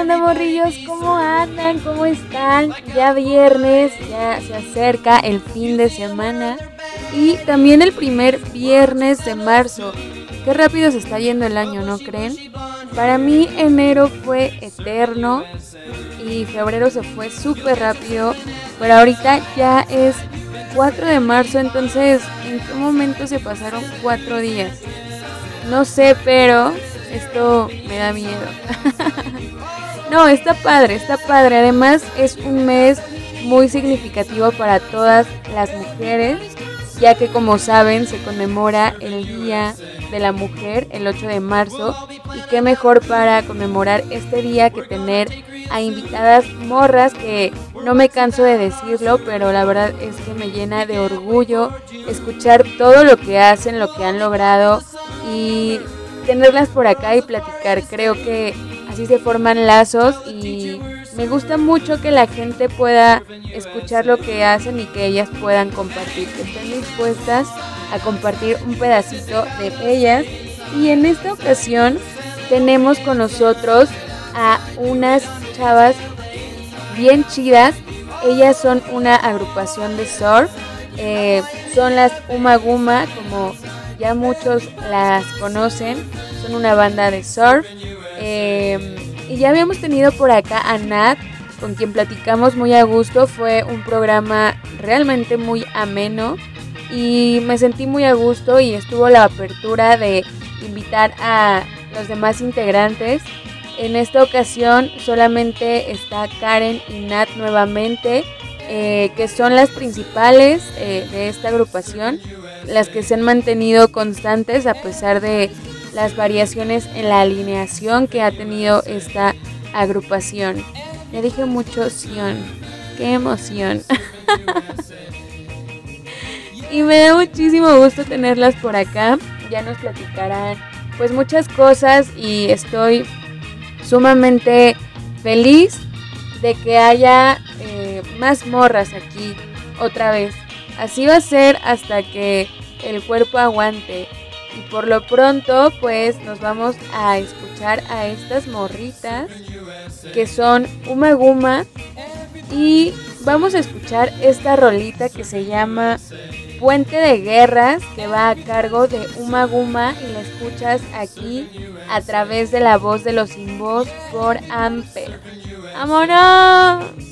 Onda, morrillos? ¿Cómo andan? ¿Cómo están? Ya viernes, ya se acerca el fin de semana y también el primer viernes de marzo. Qué rápido se está yendo el año, ¿no creen? Para mí enero fue eterno y febrero se fue súper rápido, pero ahorita ya es 4 de marzo, entonces ¿en qué momento se pasaron 4 días? No sé, pero esto me da miedo. no, está padre, está padre. Además es un mes muy significativo para todas las mujeres, ya que como saben se conmemora el Día de la Mujer el 8 de marzo y qué mejor para conmemorar este día que tener a invitadas morras que no me canso de decirlo, pero la verdad es que me llena de orgullo escuchar todo lo que hacen, lo que han logrado y tenerlas por acá y platicar. Creo que así se forman lazos y me gusta mucho que la gente pueda escuchar lo que hacen y que ellas puedan compartir, que estén dispuestas a compartir un pedacito de ellas. Y en esta ocasión tenemos con nosotros a unas chavas bien chidas. Ellas son una agrupación de surf. Eh, son las Uma Guma, como ya muchos las conocen. Son una banda de surf. Eh, y ya habíamos tenido por acá a Nat, con quien platicamos muy a gusto. Fue un programa realmente muy ameno y me sentí muy a gusto y estuvo la apertura de invitar a los demás integrantes. En esta ocasión solamente está Karen y Nat nuevamente, eh, que son las principales eh, de esta agrupación, las que se han mantenido constantes a pesar de las variaciones en la alineación que ha tenido esta agrupación. Ya dije mucho Sion, qué emoción. y me da muchísimo gusto tenerlas por acá. Ya nos platicarán pues muchas cosas y estoy sumamente feliz de que haya eh, más morras aquí otra vez. Así va a ser hasta que el cuerpo aguante. Y por lo pronto, pues nos vamos a escuchar a estas morritas que son Uma Guma. Y vamos a escuchar esta rolita que se llama Puente de Guerras, que va a cargo de Uma Guma y la escuchas aquí a través de la voz de los sin por Amper. ¡Vámonos!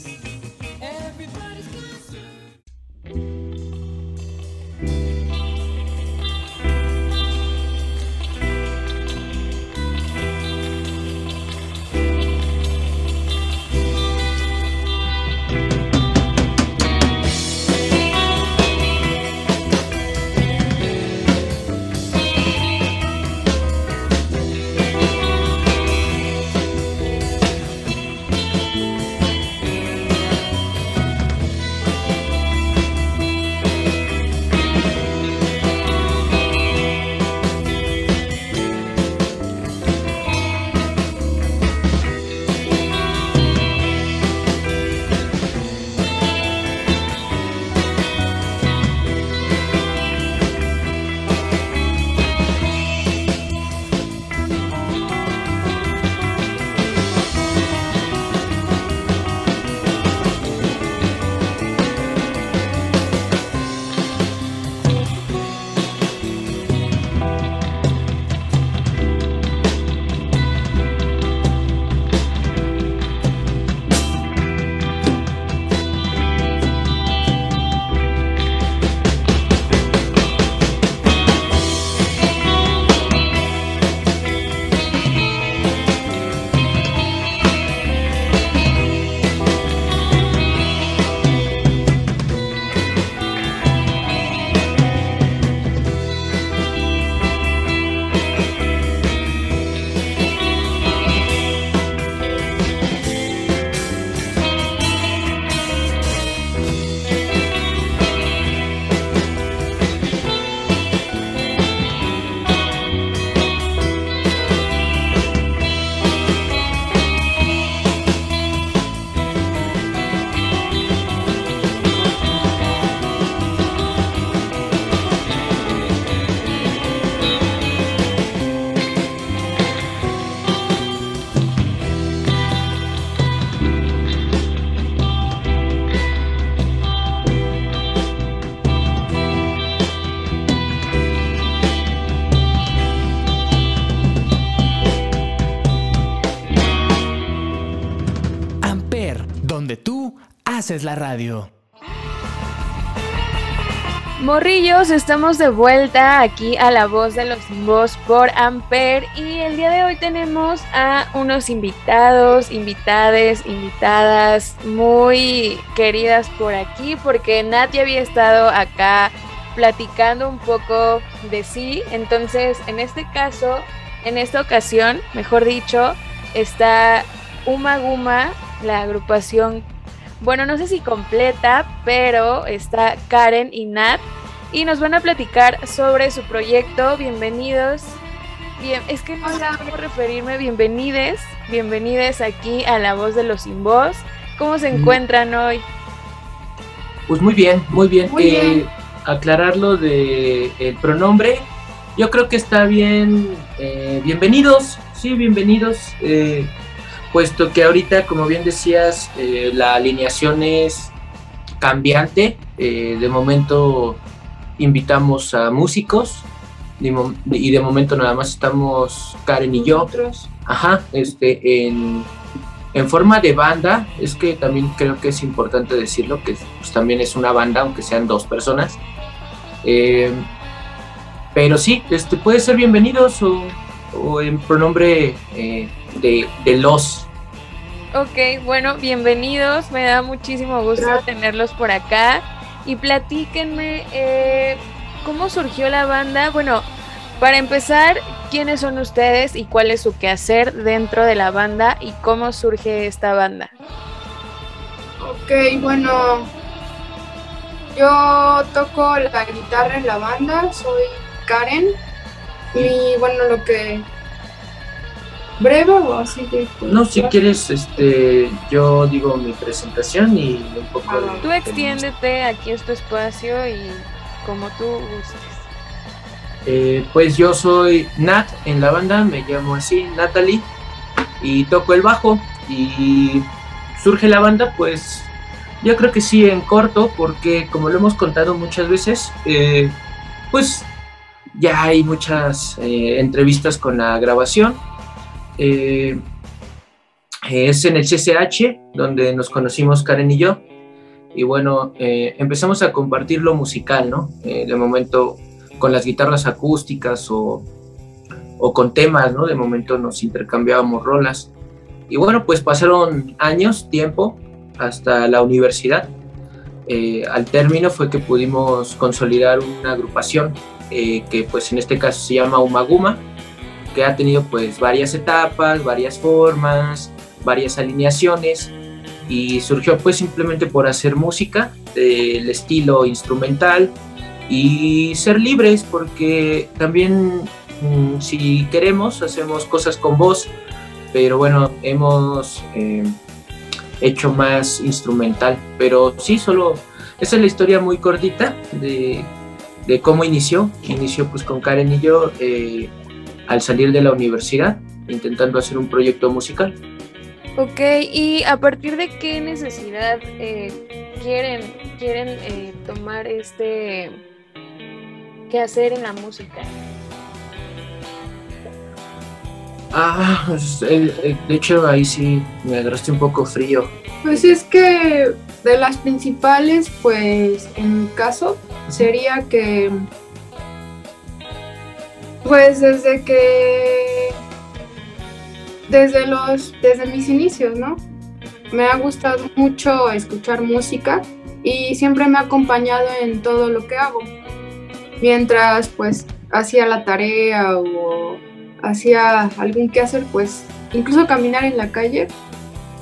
Es la radio. Morrillos, estamos de vuelta aquí a La Voz de los Voz por Amper y el día de hoy tenemos a unos invitados, invitades, invitadas muy queridas por aquí porque Nat ya había estado acá platicando un poco de sí, entonces en este caso, en esta ocasión, mejor dicho, está Uma Guma, la agrupación bueno, no sé si completa, pero está Karen y Nat y nos van a platicar sobre su proyecto. Bienvenidos. Bien, es que no sé cómo referirme. Bienvenides, bienvenides aquí a La Voz de los Sin Voz. ¿Cómo se encuentran hoy? Pues muy bien, muy bien. Muy bien. Eh, aclararlo de el pronombre. Yo creo que está bien. eh, bienvenidos, sí, bienvenidos. eh, puesto que ahorita, como bien decías, eh, la alineación es cambiante. eh, de momento invitamos a músicos y de momento nada más estamos Karen y yo. Ajá, este, en, en forma de banda, es que también creo que es importante decirlo, que pues, también es una banda, aunque sean dos personas. Eh, pero sí, este, puede ser bienvenidos o, o en pronombre eh, de, de los. Ok, bueno, bienvenidos. Me da muchísimo gusto Gracias. tenerlos por acá. Y platíquenme eh, cómo surgió la banda. Bueno, para empezar, ¿quiénes son ustedes y cuál es su quehacer dentro de la banda y cómo surge esta banda? Ok, bueno, yo toco la guitarra en la banda, soy Karen y bueno, lo que breve o así que pues, No, si quieres, este, yo digo mi presentación y un poco de- Tú extiéndete, aquí es tu espacio y como tú gustes. Eh, pues yo soy Nat en la banda, me llamo así, Natalie, y toco el bajo. Y surge la banda, pues yo creo que sí en corto, porque como lo hemos contado muchas veces, eh, pues ya hay muchas eh, entrevistas con la grabación. Eh, es en el CCH, donde nos conocimos Karen y yo. Y bueno, eh, empezamos a compartir lo musical, ¿no? Eh, de momento con las guitarras acústicas o, o con temas, ¿no? De momento nos intercambiábamos rolas. Y bueno, pues pasaron años, tiempo, hasta la universidad. Eh, al término fue que pudimos consolidar una agrupación eh, que pues en este caso se llama Umaguma, que ha tenido pues varias etapas, varias formas, varias alineaciones y surgió pues simplemente por hacer música del estilo instrumental y ser libres porque también mm, si queremos hacemos cosas con voz pero bueno hemos eh, hecho más instrumental. Pero sí solo esa es la historia muy cortita de, de cómo inició inició pues con Karen y yo eh, al salir de la universidad intentando hacer un proyecto musical Ok, y a partir de qué necesidad eh, quieren, quieren eh, tomar este qué hacer en la música. ah pues, de hecho ahí sí me agarraste un poco frío Pues es que de las principales, pues en mi caso, sería que, pues desde que, desde los, desde mis inicios, ¿no? Me ha gustado mucho escuchar música y siempre me ha acompañado en todo lo que hago. Mientras, pues, hacía la tarea o hacía algún quehacer, pues, incluso caminar en la calle,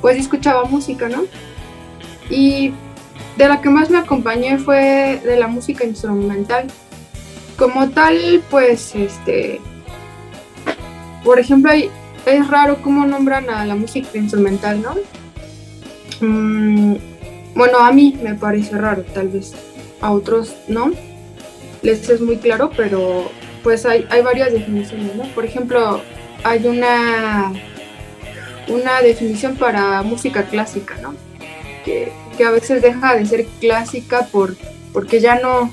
pues escuchaba música, ¿no? Y de la que más me acompañé fue de la música instrumental. Como tal, pues, este, por ejemplo, es raro cómo nombran a la música instrumental, ¿no? Mm, bueno, a mí me parece raro, tal vez a otros no. Les es muy claro, pero pues hay, hay varias definiciones, ¿no? Por ejemplo, hay una una definición para música clásica, ¿no? Que a veces deja de ser clásica por, porque ya no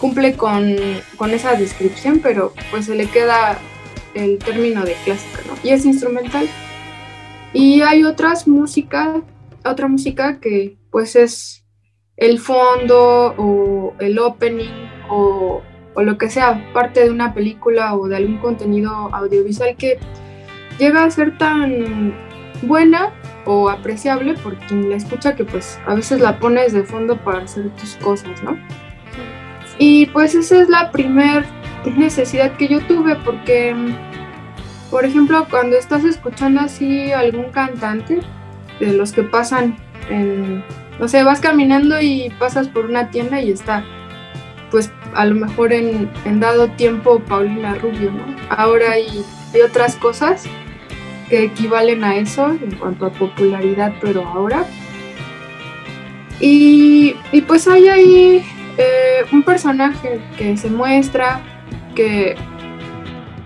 cumple con, con esa descripción, pero pues se le queda el término de clásica, ¿no? Y es instrumental. Y hay otras músicas, otra música que pues es el fondo o el opening o, o lo que sea, parte de una película o de algún contenido audiovisual que llega a ser tan buena o apreciable por quien la escucha que pues a veces la pones de fondo para hacer tus cosas, ¿no? Y pues esa es la primer necesidad que yo tuve porque, por ejemplo, cuando estás escuchando así algún cantante, de los que pasan en, no sé, vas caminando y pasas por una tienda y está, pues a lo mejor en, en dado tiempo Paulina Rubio, ¿no? Ahora hay, hay otras cosas que equivalen a eso en cuanto a popularidad, pero ahora. Y, y pues hay ahí eh, un personaje que se muestra, que,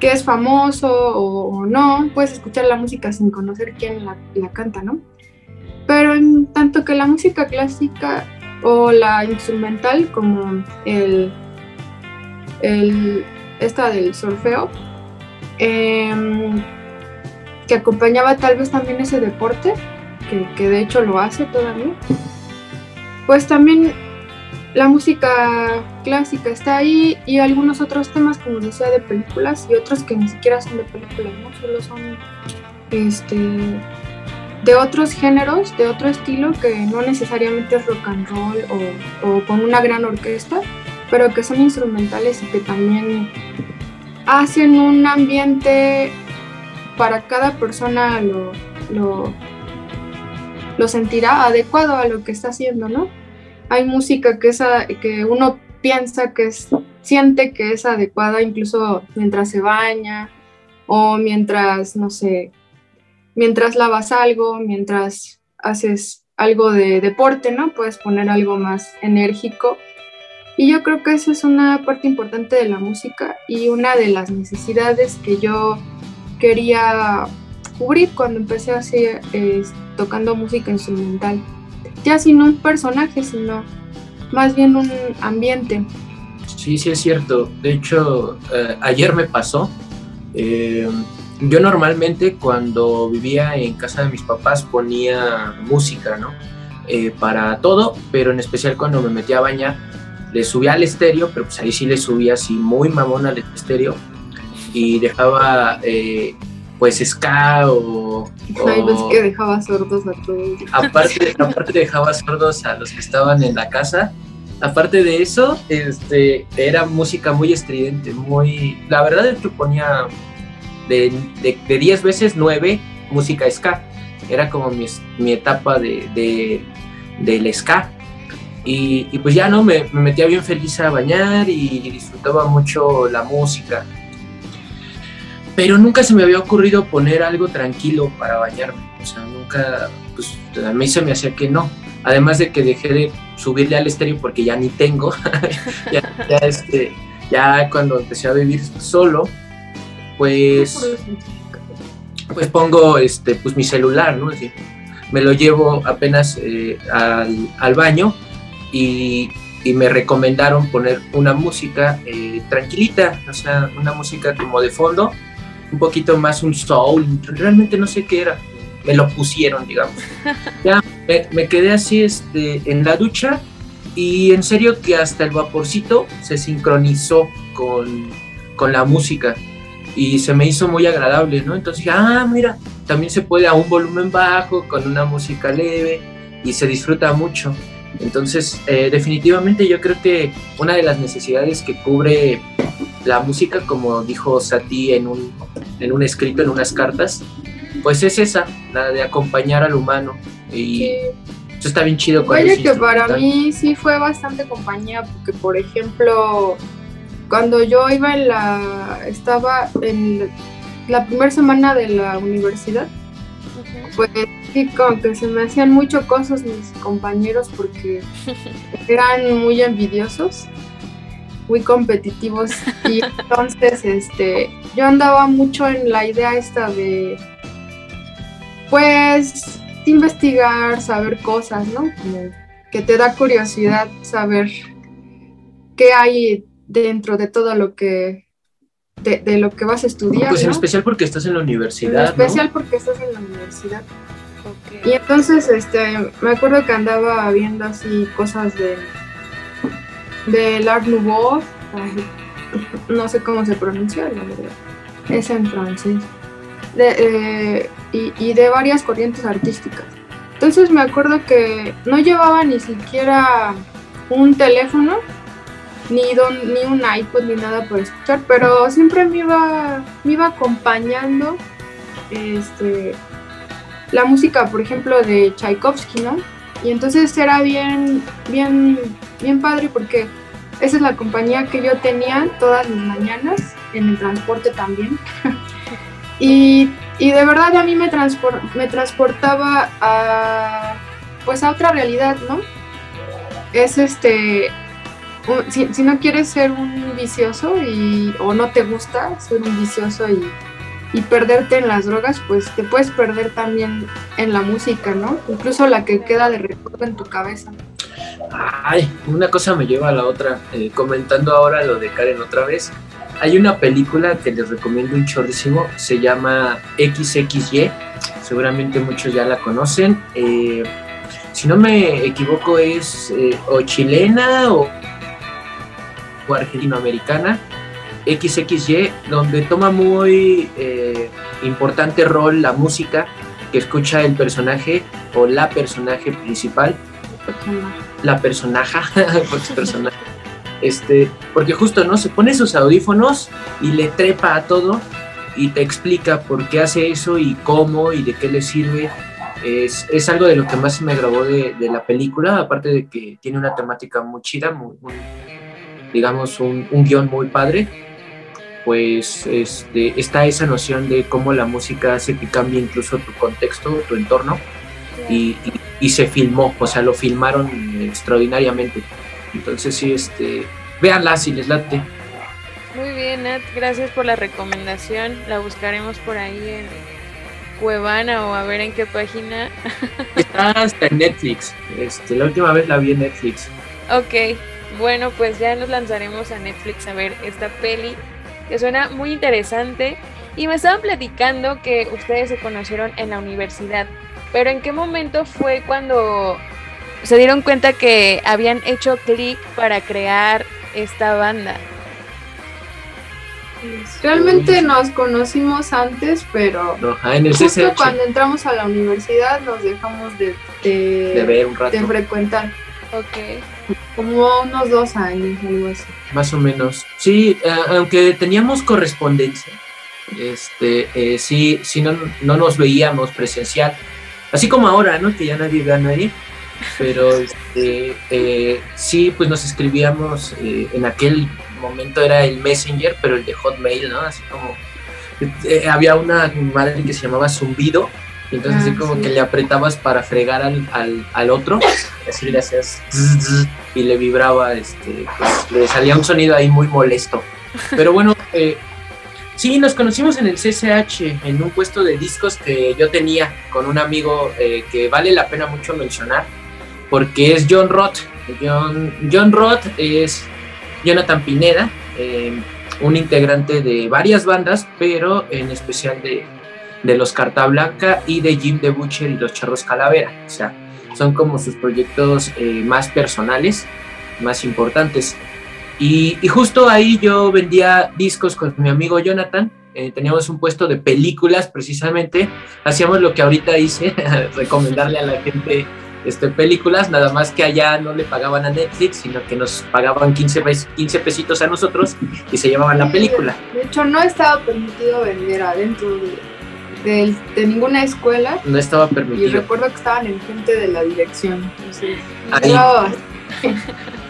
que es famoso o, no, puedes escuchar la música sin conocer quién la, la canta, ¿no? Pero en tanto que la música clásica o la instrumental, como el, el esta del solfeo, em, que acompañaba tal vez también ese deporte, que, de hecho lo hace todavía, pues también la música clásica está ahí y algunos otros temas, como decía, de películas y otros que ni siquiera son de películas, ¿no? Solo son este, de otros géneros, de otro estilo que no necesariamente es rock and roll o, o con una gran orquesta, pero que son instrumentales y que también hacen un ambiente para cada persona lo, lo, sentirá adecuado a lo que está haciendo, ¿no? Hay música que, es que uno piensa que es, siente que es adecuada incluso mientras se baña o mientras, no sé, mientras lavas algo, mientras haces algo de deporte, ¿no? Puedes poner algo más enérgico. Y yo creo que esa es una parte importante de la música y una de las necesidades que yo quería cubrir cuando empecé así eh, tocando música instrumental. Ya sin un personaje, sino más bien un ambiente. Sí, sí es cierto. De hecho, eh, ayer me pasó. eh, yo normalmente cuando vivía en casa de mis papás ponía música, ¿no? Eh, para todo, pero en especial cuando me metía a bañar, le subía al estéreo, pero pues ahí sí le subía así muy mamón al estéreo y dejaba eh, pues ska o, Ay, o- que dejaba sordos a todos. aparte, aparte dejaba sordos a los que estaban en la casa. Aparte de eso, este, era música muy estridente, muy... La verdad es que ponía de, de, de 10 veces 9 música ska. Era como mi, mi etapa de, de, del ska. Y, y pues ya no, me, me metía bien feliz a bañar y disfrutaba mucho la música. Pero nunca se me había ocurrido poner algo tranquilo para bañarme. O sea, nunca, pues a mí se me hacía que no. Además de que dejé de subirle al estéreo porque ya ni tengo. ya, este, ya cuando empecé a vivir solo, pues, pues pongo este, pues mi celular, ¿no? Me lo llevo apenas eh, al, al baño y, y me recomendaron poner una música eh, tranquilita, o sea, una música como de fondo, un poquito más un soul, realmente no sé qué era, me lo pusieron, digamos. Ya me, me quedé así este, en la ducha y en serio que hasta el vaporcito se sincronizó con, con la música y se me hizo muy agradable, ¿no? Entonces dije, ah, mira, también se puede a un volumen bajo, con una música leve y se disfruta mucho. Entonces, eh, definitivamente yo creo que una de las necesidades que cubre la música, como dijo Sati en un, en un escrito, en unas cartas, pues es esa, la de acompañar al humano. Y Sí. eso está bien chido. con ese que para mí sí fue bastante compañía, porque por ejemplo, cuando yo iba en la, estaba en la primera semana de la universidad, pues sí, como que se me hacían mucho cosas mis compañeros porque eran muy envidiosos, muy competitivos y entonces este, yo andaba mucho en la idea esta de, pues, investigar, saber cosas, ¿no? Como que te da curiosidad saber qué hay dentro de todo lo que, de, de lo que vas a estudiar. Pues en ¿no? especial porque estás en la En universidad. ¿no? especial porque estás en la universidad. Y entonces, este, me acuerdo que andaba viendo así cosas de del Art Nouveau, no sé cómo se pronuncia, la verdad, es en francés, de, eh, y, y de varias corrientes artísticas. Entonces me acuerdo que no llevaba ni siquiera un teléfono, ni, don- ni un iPod, ni nada por escuchar, pero siempre me iba, me iba acompañando este, la música, por ejemplo, de Tchaikovsky, ¿no? Y entonces era bien, bien, bien padre porque esa es la compañía que yo tenía todas mis mañanas, en el transporte también. y, y de verdad a mí me, me transportaba a, pues a otra realidad, ¿no? Es este, si, si no quieres ser un vicioso y, o no te gusta ser un vicioso y, y perderte en las drogas, pues te puedes perder también en la música, ¿no? Incluso la que queda de recuerdo en tu cabeza. Ay, una cosa me lleva a la otra. Eh, comentando ahora lo de Karen otra vez, hay una película que les recomiendo un chorrísimo, se llama XXY, seguramente muchos ya la conocen. Eh, si no me equivoco es eh, o chilena o, o argentinoamericana, XXY, donde toma muy eh, importante rol la música que escucha el personaje o la personaje principal la personaja, porque personaje, este, porque justo, ¿no? Se pone sus audífonos y le trepa a todo y te explica por qué hace eso y cómo y de qué le sirve. Es, es algo de lo que más me grabó de, la película, aparte de que tiene una temática muy chida, muy, digamos, un guion muy padre, pues este, está esa noción de cómo la música hace que cambie incluso tu contexto, tu entorno y, y- y se filmó, o sea, lo filmaron extraordinariamente. Entonces sí, este, véanla si les late. Muy bien, Nat, gracias por la recomendación. La buscaremos por ahí en Cuevana o a ver en qué página. Está hasta en Netflix. Este, la última vez la vi en Netflix. Ok, bueno, pues ya nos lanzaremos a Netflix a ver esta peli que suena muy interesante. Y me estaban platicando que ustedes se conocieron en la universidad, pero ¿en qué momento fue cuando se dieron cuenta que habían hecho clic para crear esta banda? Realmente nos conocimos antes, pero No, ah, en el justo CCH cuando entramos a la universidad nos dejamos de, de, de ver un rato, de frecuentar, Ok, como unos dos años, algo así. más o menos. Sí, eh, aunque teníamos correspondencia, este, eh, sí, sí no, no nos veíamos presencial. Así como ahora, ¿no? Que ya nadie ve a nadie. Pero este, eh, sí, pues nos escribíamos, en aquel momento era el Messenger, pero el de Hotmail, ¿no? Así como, había una madre que se llamaba Zumbido, y entonces así Ah, como sí. que le apretabas para fregar al, al, al otro, así le hacías zzz, zzz, y le vibraba, este, pues, le salía un sonido ahí muy molesto. Pero bueno, eh, sí, nos conocimos en el CCH, en un puesto de discos que yo tenía con un amigo eh, que vale la pena mucho mencionar, porque es John Roth. John, John Roth es Jonathan Pineda, eh, un integrante de varias bandas, pero en especial de, de los Carta Blanca y de Jim the Butcher y los Charros Calavera. O sea, son como sus proyectos eh, más personales, más importantes. Y, justo ahí yo vendía discos con mi amigo Jonathan. eh, teníamos un puesto de películas precisamente. Hacíamos lo que ahorita hice, recomendarle a la gente este, películas, nada más que allá no le pagaban a Netflix, sino que nos pagaban 15, pes- 15 pesitos a nosotros y se llevaban la película. De hecho, no estaba permitido vender adentro de, de ninguna escuela No estaba y permitido. recuerdo que estaban en frente de la dirección. Entonces, Ahí. estaba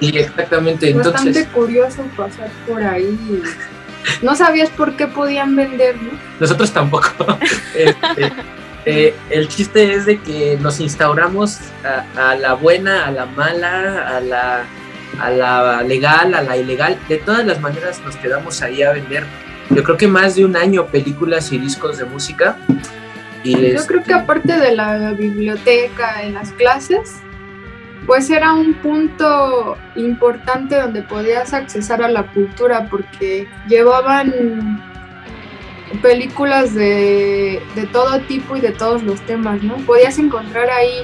Sí, exactamente. bastante Entonces, curioso pasar por ahí. y No sabías por qué podían vender, ¿no? nosotros tampoco. Este, eh, el chiste es de que nos instauramos a, a la buena, a la mala, a la, a la legal, a la ilegal. De todas las maneras nos quedamos ahí a vender. Yo creo que más de un año películas y discos de música. Y Yo este, creo que aparte de la biblioteca en las clases, pues era un punto importante donde podías accesar a la cultura porque llevaban películas de, de todo tipo y de todos los temas, ¿no? Podías encontrar ahí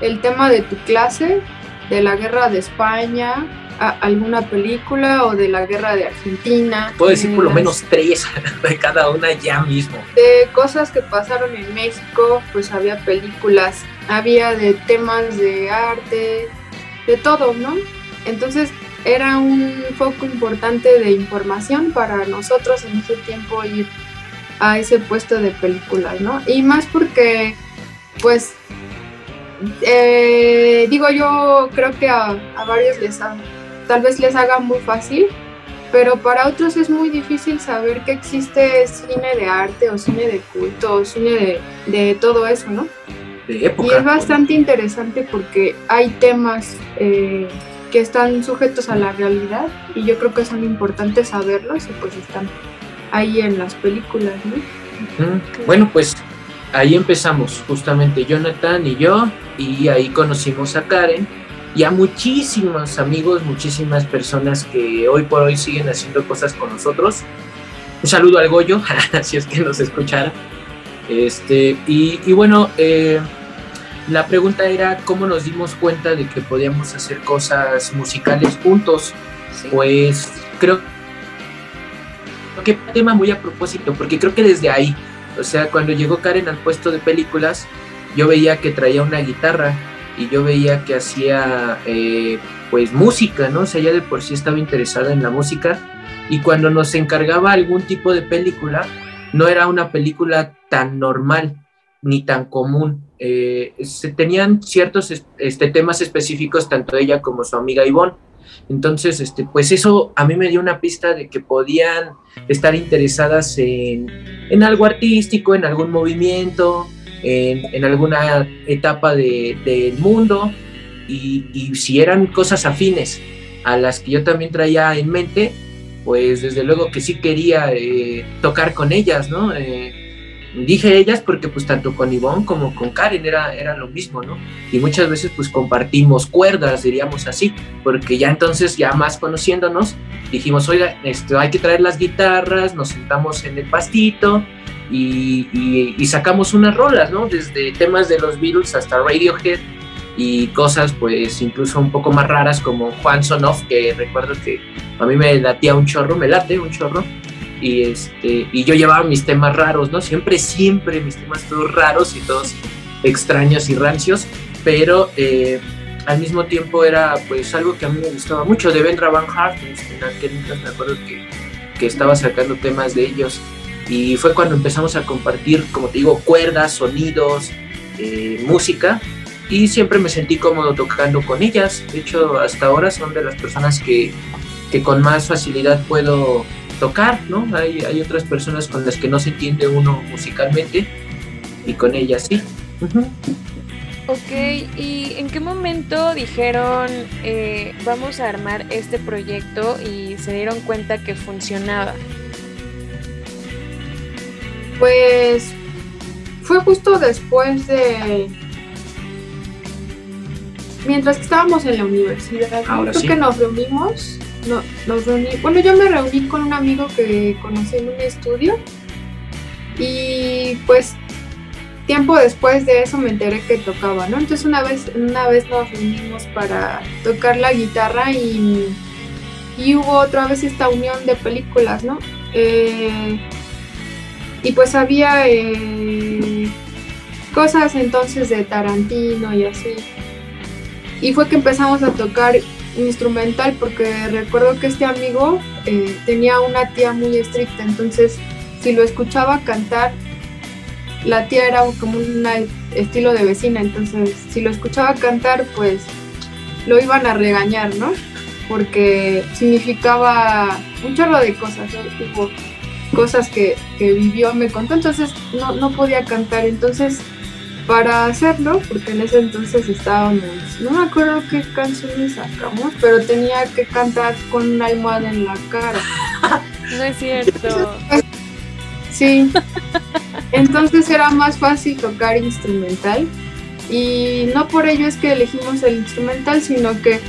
el tema de tu clase, de la guerra de España, a- alguna película o de la guerra de Argentina. Puedo decir por lo eh, menos tres de cada una ya mismo. de cosas que pasaron en México, pues había películas, había de temas de arte, de todo, ¿no? Entonces era un foco importante de información para nosotros en ese tiempo ir a ese puesto de películas, ¿no? Y más porque, pues, eh, digo yo, creo que a, a varios les ha- tal vez les haga muy fácil, pero para otros es muy difícil saber que existe cine de arte o cine de culto o cine de, de todo eso, ¿no? De Y época. es bastante interesante porque hay temas eh, que están sujetos a la realidad y yo creo que son importantes saberlos y pues están ahí en las películas, ¿no? Bueno, pues ahí empezamos, justamente Jonathan y yo, y ahí conocimos a Karen y a muchísimos amigos, muchísimas personas que hoy por hoy siguen haciendo cosas con nosotros. Un saludo al Goyo, si es que nos escuchara. Este, y, y bueno, eh, la pregunta era cómo nos dimos cuenta de que podíamos hacer cosas musicales juntos. Pues creo que tema muy a propósito, porque creo que desde ahí, o sea, cuando llegó Karen al puesto de películas, yo veía que traía una guitarra y yo veía que hacía eh, pues música, ¿no? O sea, ya de por sí estaba interesada en la música y cuando nos encargaba algún tipo de película, no era una película tan normal ni tan común. Eh, se tenían ciertos es- este, temas específicos, tanto ella como su amiga Ivonne. Entonces, este, pues eso a mí me dio una pista de que podían estar interesadas en, en algo artístico, en algún movimiento, en, en alguna etapa de- del mundo, y, y si eran cosas afines a las que yo también traía en mente, pues desde luego que sí quería eh, tocar con ellas, ¿no? Eh, dije ellas porque pues tanto con Ivonne como con Karen era, era lo mismo, ¿no? Y muchas veces pues compartimos cuerdas, diríamos así, porque ya entonces, ya más conociéndonos, dijimos, oiga, este, hay que traer las guitarras, nos sentamos en el pastito y, y- y sacamos unas rolas, ¿no? Desde temas de los Beatles hasta Radiohead y cosas pues incluso un poco más raras como Juan Sonoff, que recuerdo que a mí me latía un chorro, me late un chorro. Y, este, y yo llevaba mis temas raros, ¿no? Siempre, siempre mis temas todos raros y todos extraños y rancios, pero eh, al mismo tiempo era pues algo que a mí me gustaba mucho de Vendra Van Hart, en aquel entonces me acuerdo que, que estaba sacando temas de ellos y fue cuando empezamos a compartir, como te digo, cuerdas, sonidos, eh, música y siempre me sentí cómodo tocando con ellas, de hecho hasta ahora son de las personas que, que con más facilidad puedo tocar, ¿no? Hay, hay otras personas con las que no se entiende uno musicalmente y con ellas sí. Ujú. Ok, ¿y en qué momento dijeron eh, vamos a armar este proyecto y se dieron cuenta que funcionaba? Pues fue justo después de... Mientras que estábamos en la universidad, ¿no? Ahora creo sí. que nos reunimos, no, nos reuní, bueno, yo me reuní con un amigo que conocí en un estudio y pues tiempo después de eso me enteré que tocaba, ¿no? Entonces una vez, una vez nos reunimos para tocar la guitarra y, y hubo otra vez esta unión de películas, ¿no? Eh, y pues había eh, cosas entonces de Tarantino y así. Y fue que empezamos a tocar instrumental porque recuerdo que este amigo eh, tenía una tía muy estricta, entonces si lo escuchaba cantar, la tía era como un estilo de vecina, entonces si lo escuchaba cantar, pues lo iban a regañar, ¿no? Porque significaba un chorro de cosas, ¿no? Cosas que, que vivió, me contó, entonces no, no podía cantar, entonces para hacerlo, porque en ese entonces estábamos, no me acuerdo qué canciones sacamos, pero tenía que cantar con una almohada en la cara. No es cierto. Sí. Entonces era más fácil tocar instrumental. Y no por ello es que elegimos el instrumental, sino que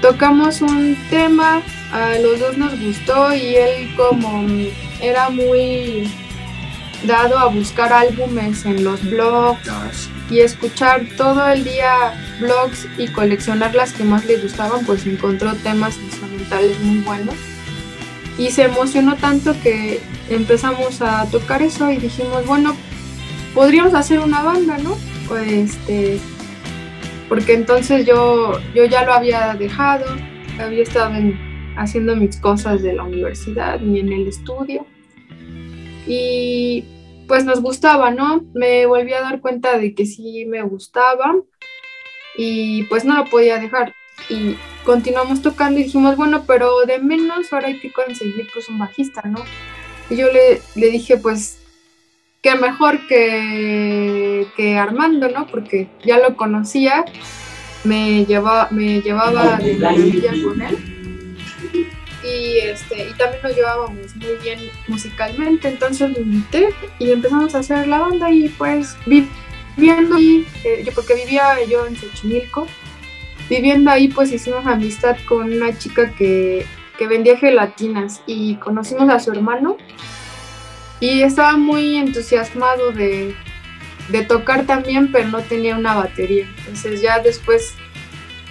tocamos un tema, a los dos nos gustó y él como era muy dado a buscar álbumes en los blogs y escuchar todo el día blogs y coleccionar las que más le gustaban, pues encontró temas instrumentales muy buenos. Y se emocionó tanto que empezamos a tocar eso y dijimos, bueno, podríamos hacer una banda, ¿no? Pues este, porque entonces yo, yo ya lo había dejado, había estado haciendo mis cosas de la universidad y en el estudio. Y pues nos gustaba, ¿no? Me volví a dar cuenta de que sí me gustaba y pues no lo podía dejar. Y continuamos tocando y dijimos, bueno, pero de menos ahora hay que conseguir pues un bajista, ¿no? Y yo le, le dije, pues, qué mejor que, que Armando, ¿no? Porque ya lo conocía, me, lleva, me llevaba de maravilla con él y, este, y también nos llevábamos muy bien musicalmente, entonces lo invité y empezamos a hacer la banda y pues viviendo ahí, eh, yo porque vivía yo en Xochimilco, viviendo ahí pues hicimos amistad con una chica que, que vendía gelatinas y conocimos a su hermano y estaba muy entusiasmado de, de tocar también, pero no tenía una batería. Entonces ya después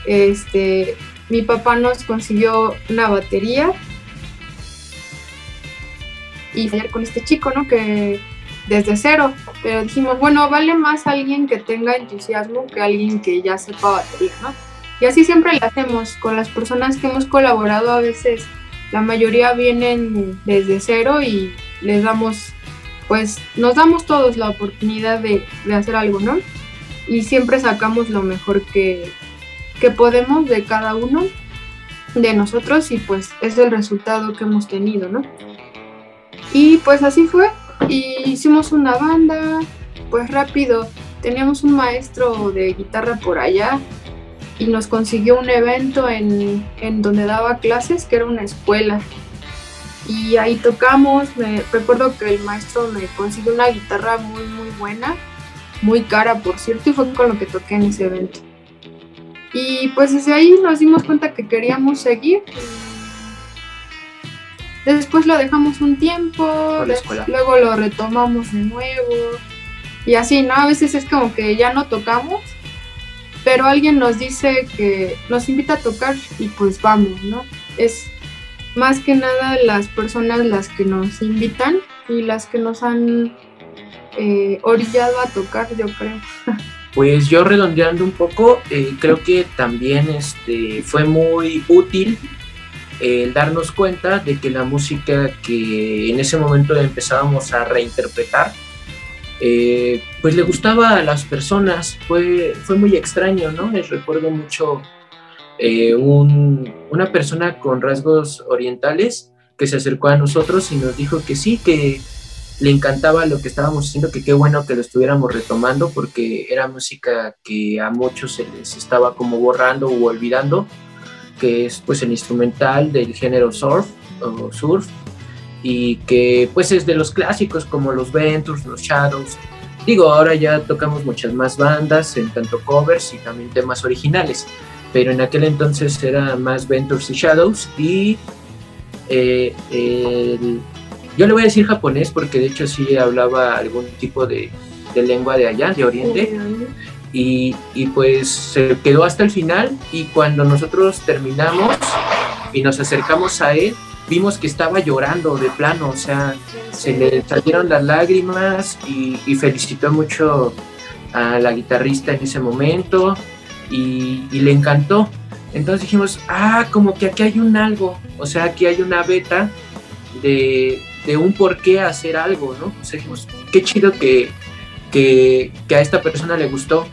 este, mi papá nos consiguió una batería y fallar con este chico, ¿no? Que desde cero, pero dijimos, bueno, vale más alguien que tenga entusiasmo que alguien que ya sepa batería, ¿no? Y así siempre lo hacemos con las personas que hemos colaborado a veces. La mayoría vienen desde cero y les damos, pues nos damos todos la oportunidad de, de hacer algo, ¿no? Y siempre sacamos lo mejor que, que podemos de cada uno de nosotros y pues es el resultado que hemos tenido, ¿no? Y pues así fue, y hicimos una banda, pues rápido, teníamos un maestro de guitarra por allá y nos consiguió un evento en, en donde daba clases, que era una escuela. Y ahí tocamos, me recuerdo que el maestro me consiguió una guitarra muy muy buena, muy cara por cierto, y fue con lo que toqué en ese evento. Y pues desde ahí nos dimos cuenta que queríamos seguir. Después lo dejamos un tiempo, luego lo retomamos de nuevo. Y así, ¿no? A veces es como que ya no tocamos, pero alguien nos dice que nos invita a tocar y pues vamos, ¿no? Es más que nada las personas las que nos invitan y las que nos han eh, orillado a tocar, yo creo. Pues yo redondeando un poco, eh, creo que también este, fue muy útil el darnos cuenta de que la música que en ese momento empezábamos a reinterpretar, eh, pues le gustaba a las personas, fue, fue muy extraño, ¿no? Les recuerdo mucho eh, una persona con rasgos orientales que se acercó a nosotros y nos dijo que sí, que le encantaba lo que estábamos haciendo, que qué bueno que lo estuviéramos retomando porque era música que a muchos se les estaba como borrando o olvidando, que es pues el instrumental del género surf o surf y que pues es de los clásicos como los Ventures, los Shadows. Digo, ahora ya tocamos muchas más bandas en tanto covers y también temas originales, pero en aquel entonces era más Ventures y Shadows y eh, el yo le voy a decir japonés porque de hecho sí hablaba algún tipo de, lengua de allá, de Oriente. Y, pues se quedó hasta el final. Y cuando nosotros terminamos y nos acercamos a él, vimos que estaba llorando de plano, o sea, se le salieron las lágrimas y, felicitó mucho a la guitarrista en ese momento. Y, y, le encantó. Entonces dijimos, ah, como que aquí hay un algo, o sea, aquí hay una beta de, de un por qué hacer algo, ¿no? O sea, dijimos, qué chido que, que, a esta persona le gustó.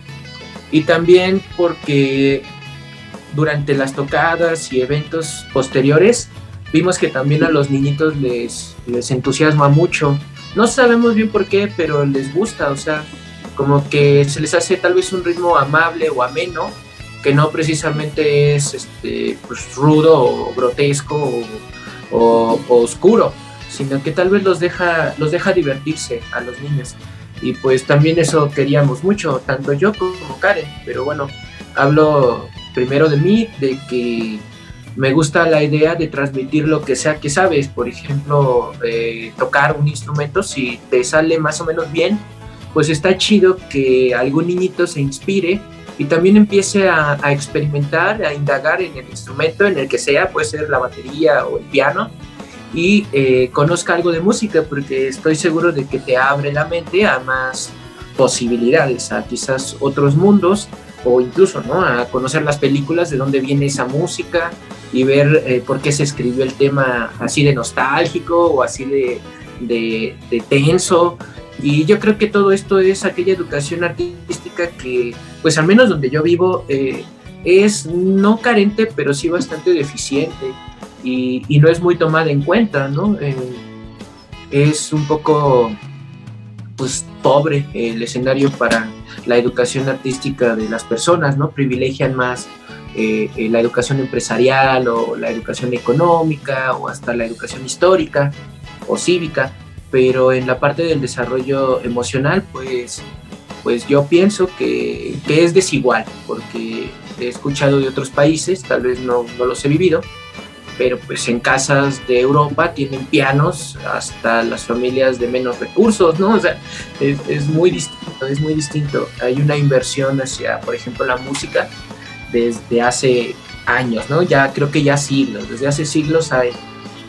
Y también porque durante las tocadas y eventos posteriores vimos que también a los niñitos les, les entusiasma mucho. No sabemos bien por qué, pero les gusta, o sea, como que se les hace tal vez un ritmo amable o ameno, que no precisamente es este, pues, rudo o grotesco o oscuro sino que tal vez los deja, los deja divertirse a los niños. Y pues también eso queríamos mucho, tanto yo como Karen, pero bueno, hablo primero de mí, de que me gusta la idea de transmitir lo que sea que sabes. Por ejemplo, eh, tocar un instrumento, si te sale más o menos bien, pues está chido que algún niñito se inspire y también empiece a, a, experimentar, a indagar en el instrumento, en el que sea, puede ser la batería o el piano, y eh, conozca algo de música, porque estoy seguro de que te abre la mente a más posibilidades, a quizás otros mundos, o incluso ¿no? a conocer las películas, de dónde viene esa música y ver eh, por qué se escribió el tema así de nostálgico o así de, de, tenso. Y yo creo que todo esto es aquella educación artística que, pues al menos donde yo vivo, eh, es no carente, pero sí bastante deficiente y, no es muy tomada en cuenta, ¿no? Eh, es un poco, pues, pobre el escenario para la educación artística de las personas, ¿no? Privilegian más eh, la educación empresarial o la educación económica o hasta la educación histórica o cívica pero en la parte del desarrollo emocional, pues, pues yo pienso que, que, es desigual, porque he escuchado de otros países, tal vez no, no, los he vivido, pero pues en casas de Europa tienen pianos hasta las familias de menos recursos, ¿no? O sea, es, es muy distinto, es muy distinto. Hay una inversión hacia, por ejemplo, la música desde hace años, ¿no? Ya creo que ya siglos, desde hace siglos hay,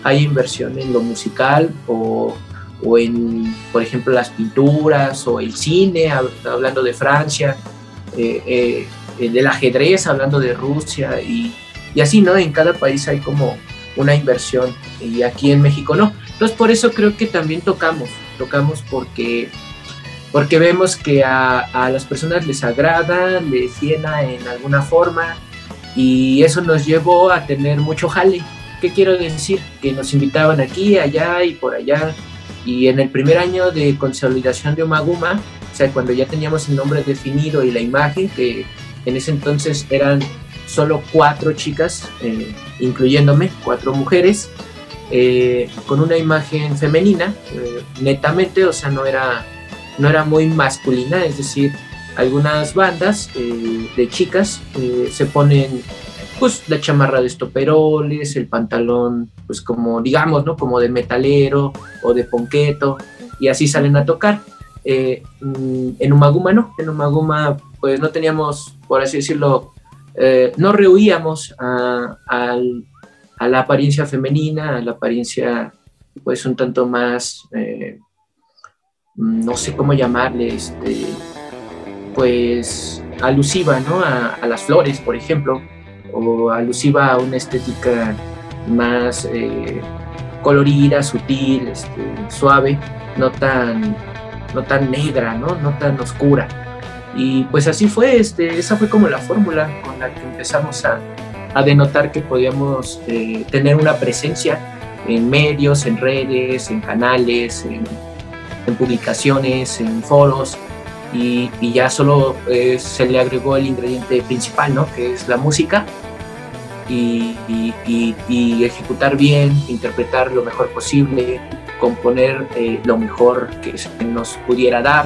hay inversión en lo musical o o en, por ejemplo, las pinturas o el cine, hablando de Francia, eh, eh, del ajedrez, hablando de Rusia, y, y, así, ¿no? En cada país hay como una inversión, y aquí en México no. Entonces, por eso creo que también tocamos, tocamos porque, porque vemos que a, a las personas les agrada, les llena en alguna forma, y eso nos llevó a tener mucho jale. ¿Qué quiero decir? Que nos invitaban aquí, allá y por allá, y en el primer año de consolidación de Omaguma, o sea, cuando ya teníamos el nombre definido y la imagen, que en ese entonces eran solo cuatro chicas, eh, incluyéndome, cuatro mujeres, eh, con una imagen femenina, eh, netamente, o sea, no era, no era muy masculina, es decir, algunas bandas de chicas se ponen pues la chamarra de estoperoles, el pantalón, pues como digamos, ¿no? Como de metalero o de ponqueto, y así salen a tocar. Mm, en Umaguma no, en Umaguma pues no teníamos, por así decirlo, eh, no rehuíamos a, la apariencia femenina, a la apariencia pues un tanto más, eh, no sé cómo llamarle, este, pues alusiva, ¿no? A, las flores, por ejemplo o alusiva a una estética más eh, colorida, sutil, este, suave, no tan, no tan negra, no tan oscura. Y pues así fue, este, esa fue como la fórmula con la que empezamos a, a denotar que podíamos eh, tener una presencia en medios, en redes, en canales, en, en publicaciones, en foros, y, y ya solo eh, se le agregó el ingrediente principal, ¿no? Que es la música. Y, y, y, ejecutar bien, interpretar lo mejor posible, componer eh, lo mejor que nos pudiera dar.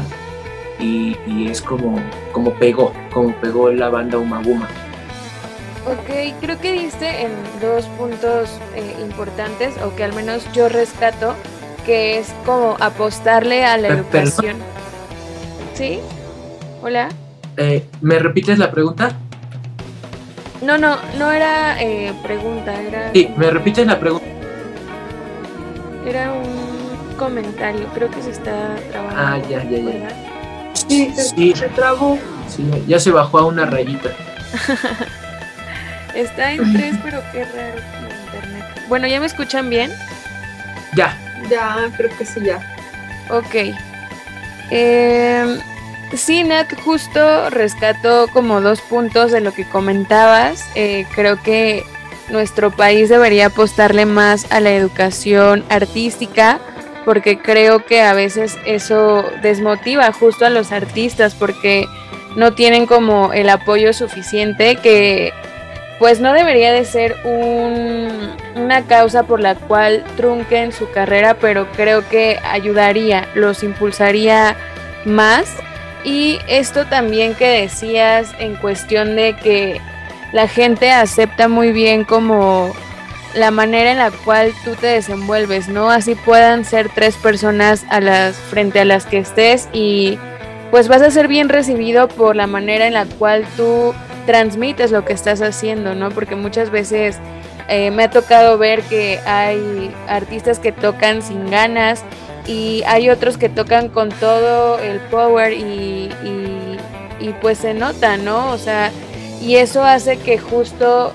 Y, es como, como pegó, como pegó la banda Umaguma. Ok, creo que diste en dos puntos eh, importantes, o que al menos yo rescato, que es como apostarle a la educación. Perdón. ¿Sí? Hola. Eh, ¿Me repites la pregunta? No, no, no era eh, pregunta, era... Sí, ¿me repites la pregunta? Era un comentario, creo que se está trabajando. Ah, ya, ya, ya. Sí, se, sí. se trabó. Sí, ya se bajó a una rayita. está en tres, pero qué raro el internet. Bueno, ¿ya me escuchan bien? Ya. Ya, creo que sí, ya. Ok. Eh, sí, Nat, justo rescato como dos puntos de lo que comentabas. Eh, creo que nuestro país debería apostarle más a la educación artística porque creo que a veces eso desmotiva justo a los artistas porque no tienen como el apoyo suficiente que pues no debería de ser un, una causa por la cual trunquen su carrera, pero creo que ayudaría, los impulsaría más. Y esto también que decías en cuestión de que la gente acepta muy bien como la manera en la cual tú te desenvuelves, ¿no? Así puedan ser tres personas a las frente a las que estés y pues vas a ser bien recibido por la manera en la cual tú transmites lo que estás haciendo, ¿no? Porque muchas veces eh, me ha tocado ver que hay artistas que tocan sin ganas y hay otros que tocan con todo el power y, y pues se nota, ¿no? O sea, y eso hace que justo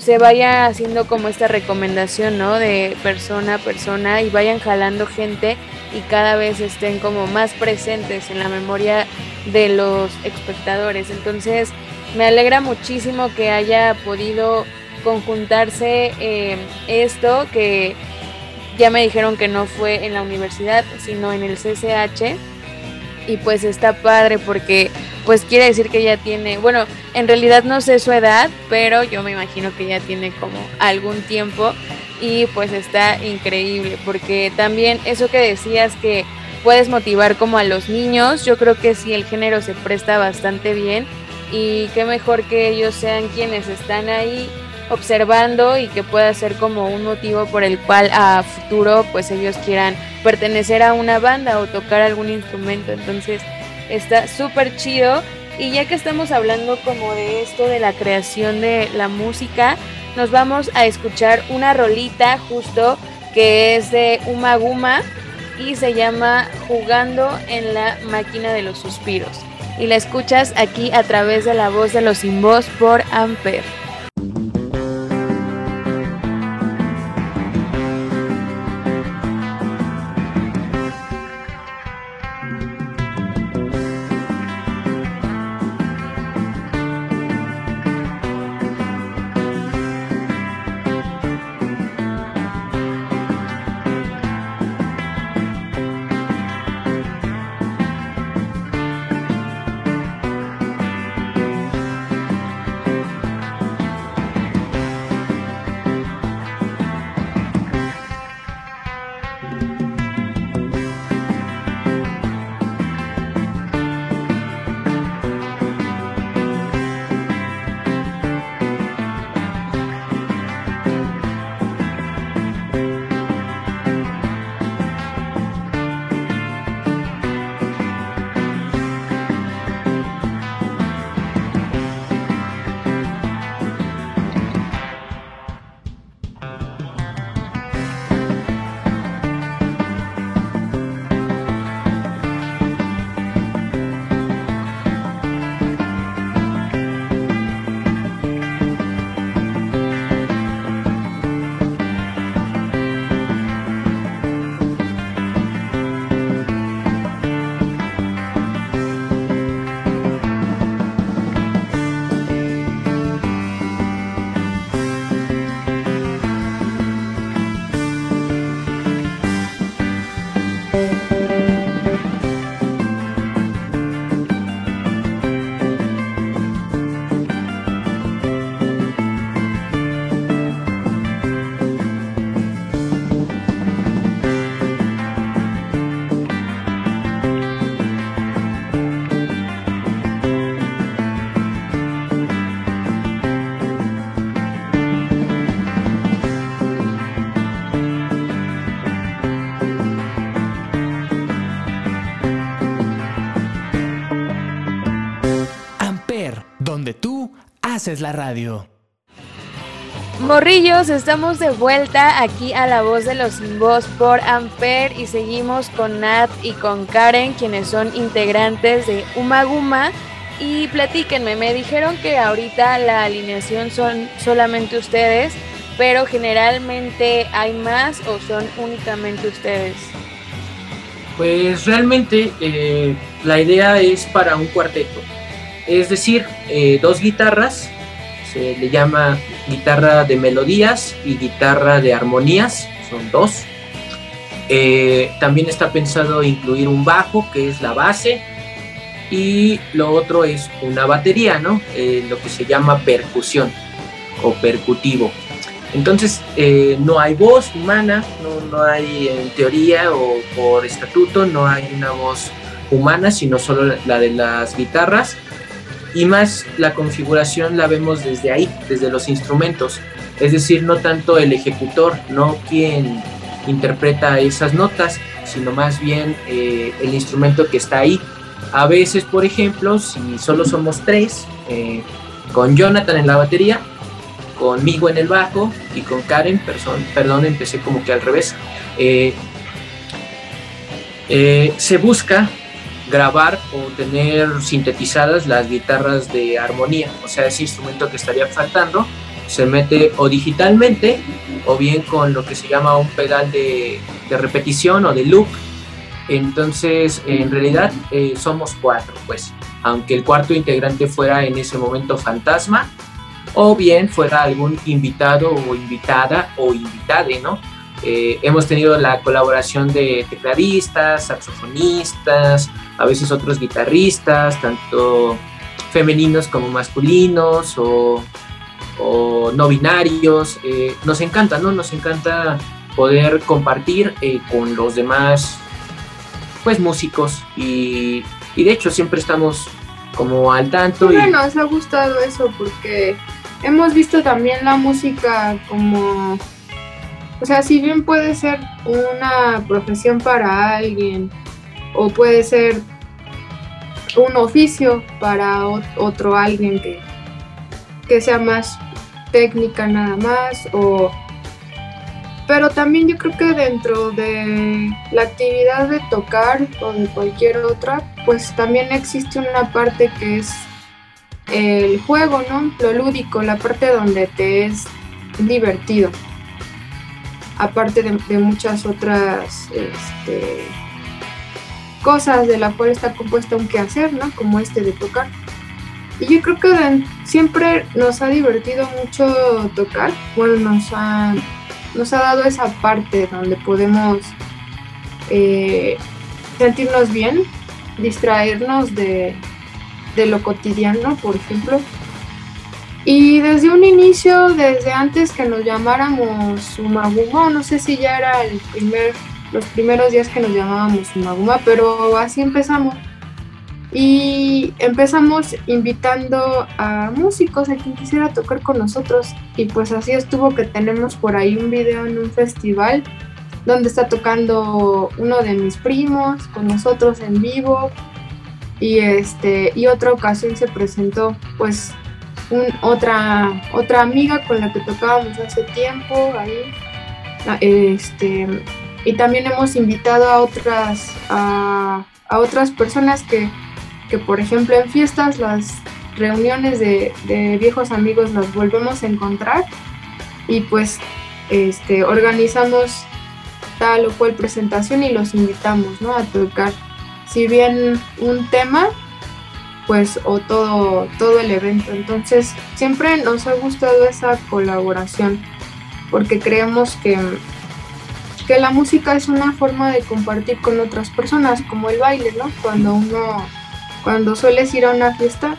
se vaya haciendo como esta recomendación, ¿no? De persona a persona y vayan jalando gente y cada vez estén como más presentes en la memoria de los espectadores. Entonces, me alegra muchísimo que haya podido conjuntarse eh, esto, que ya me dijeron que no fue en la universidad, sino en el CCH. Y pues está padre porque pues quiere decir que ya tiene, bueno, en realidad no sé su edad, pero yo me imagino que ya tiene como algún tiempo y pues está increíble porque también eso que decías que puedes motivar como a los niños, yo creo que sí el género se presta bastante bien y qué mejor que ellos sean quienes están ahí observando y que pueda ser como un motivo por el cual a futuro pues ellos quieran pertenecer a una banda o tocar algún instrumento. Entonces está súper chido. Y ya que estamos hablando como de esto, de la creación de la música, nos vamos a escuchar una rolita justo que es de Uma Guma y se llama Jugando en la máquina de los suspiros. Y la escuchas aquí a través de la voz de los sin por Amper. Es la radio. Morrillos, estamos de vuelta aquí a La Voz de los Sin Voz por Amper y seguimos con Nat y con Karen, quienes son integrantes de Umaguma. Y platíquenme, me dijeron que ahorita la alineación son solamente ustedes, pero generalmente hay más o son únicamente ustedes. Pues realmente eh, la idea es para un cuarteto es decir, eh, dos guitarras, se le llama guitarra de melodías y guitarra de armonías, son dos. Eh, también está pensado incluir un bajo, que es la base, y lo otro es una batería, ¿no? Eh, lo que se llama percusión o percutivo. Entonces, no hay voz humana, no, no, hay en teoría o por estatuto, no hay una voz humana, sino solo la de las guitarras y más la configuración la vemos desde ahí, desde los instrumentos, es decir, no tanto el ejecutor, no quien interpreta esas notas, sino más bien eh, el instrumento que está ahí. A veces, por ejemplo, si solo somos tres, eh, con Jonathan en la batería, conmigo en el bajo y con Karen, perdón, empecé como que al revés, eh, se busca grabar o tener sintetizadas las guitarras de armonía, o sea, ese instrumento que estaría faltando se mete o digitalmente o bien con lo que se llama un pedal de, repetición o de loop. Entonces, en realidad eh, somos cuatro, pues, aunque el cuarto integrante fuera en ese momento fantasma o bien fuera algún invitado o invitada o invitade, ¿no? Eh, hemos tenido la colaboración de tecladistas, saxofonistas, a veces otros guitarristas, tanto femeninos como masculinos o, no binarios. Eh, nos encanta, ¿no? Nos encanta poder compartir eh, con los demás, pues, músicos y, de hecho siempre estamos como al tanto. Bueno, y... nos ha gustado eso porque hemos visto también la música como o sea, si bien puede ser una profesión para alguien o puede ser un oficio para otro alguien que, que sea más técnica nada más o pero también yo creo que dentro de la actividad de tocar o de cualquier otra, pues también existe una parte que es el juego, ¿no? Lo lúdico, la parte donde te es divertido aparte de, muchas otras este, cosas de la cual está compuesta un quehacer, ¿no? Como este de tocar. Y yo creo que siempre nos ha divertido mucho tocar. Bueno, nos ha, nos ha dado esa parte donde podemos eh, sentirnos bien, distraernos de, de lo cotidiano, por ejemplo. Y desde un inicio, desde antes que nos llamáramos Sumaguma, no sé si ya era el primer, los primeros días que nos llamábamos Sumaguma, pero así empezamos. Y empezamos invitando a músicos, a quien quisiera tocar con nosotros. Y pues así estuvo que tenemos por ahí un video en un festival donde está tocando uno de mis primos con nosotros en vivo. Y este, y otra ocasión se presentó pues otra, otra amiga con la que tocábamos hace tiempo ahí. Ah, este, y también hemos invitado a otras, a, otras personas que, por ejemplo, en fiestas, las reuniones de, viejos amigos las volvemos a encontrar y pues este, organizamos tal o cual presentación y los invitamos ¿no? a tocar. Si bien un tema, pues o todo, todo el evento. Entonces siempre nos ha gustado esa colaboración porque creemos que, que la música es una forma de compartir con otras personas, como el baile, ¿no? Cuando uno, cuando sueles ir a una fiesta,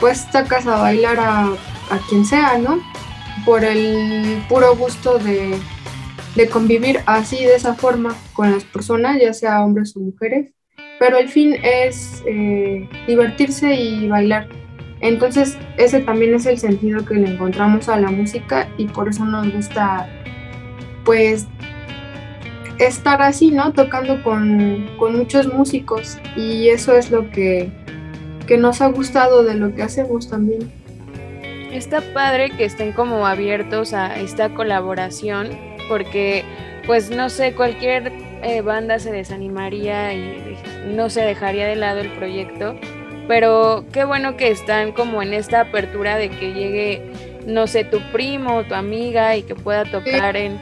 pues sacas a bailar a, a quien sea, ¿no? Por el puro gusto de, de convivir así, de esa forma, con las personas, ya sea hombres o mujeres pero el fin es eh, divertirse y bailar. Entonces ese también es el sentido que le encontramos a la música y por eso nos gusta pues estar así, ¿no? Tocando con, muchos músicos y eso es lo que, que nos ha gustado de lo que hacemos también. Está padre que estén como abiertos a esta colaboración porque pues no sé, cualquier eh, banda se desanimaría y no se dejaría de lado el proyecto. Pero qué bueno que están como en esta apertura de que llegue, no sé, tu primo o tu amiga y que pueda tocar en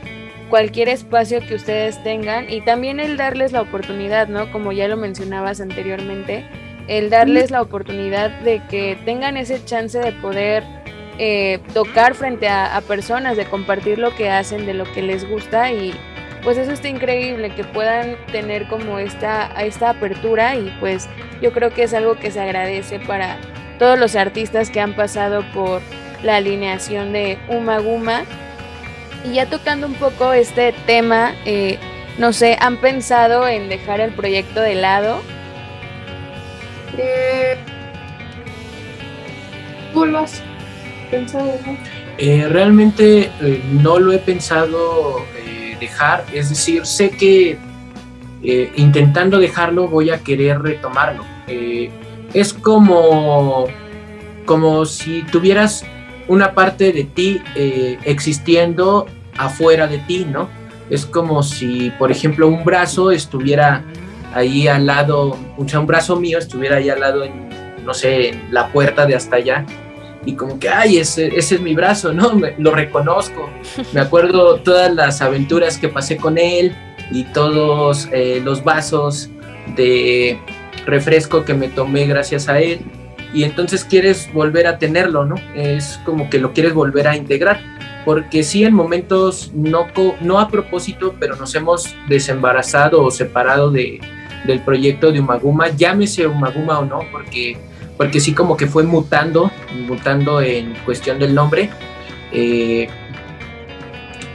cualquier espacio que ustedes tengan y también el darles la oportunidad, ¿no? Como ya lo mencionabas anteriormente, el darles la oportunidad de que tengan ese chance de poder eh, tocar frente a, a, personas, de compartir lo que hacen, de lo que les gusta y, pues eso está increíble, que puedan tener como esta, esta apertura y pues yo creo que es algo que se agradece para todos los artistas que han pasado por la alineación de Uma Guma. Y ya tocando un poco este tema, eh, no sé, ¿han pensado en dejar el proyecto de lado? Eh, ¿Tú lo has pensado? no? Eh, realmente eh, no lo he pensado dejar, es decir, sé que eh, intentando dejarlo voy a querer retomarlo. Eh, es como, como si tuvieras una parte de ti eh, existiendo afuera de ti, ¿no? Es como si, por ejemplo, un brazo estuviera ahí al lado, o sea, un brazo mío estuviera ahí al lado, en, no sé, en la puerta de hasta allá. Y como que, ay, ese, ese es mi brazo, ¿no? Me- lo reconozco. Me acuerdo todas las aventuras que pasé con él y todos eh, los vasos de refresco que me tomé gracias a él. Y entonces quieres volver a tenerlo, ¿no? Es como que lo quieres volver a integrar. Porque sí, en momentos no, co- no a propósito, pero nos hemos desembarazado o separado de, del proyecto de Umaguma, llámese Umaguma o no, porque, porque sí como que fue mutando, mutando en cuestión del nombre. Eh,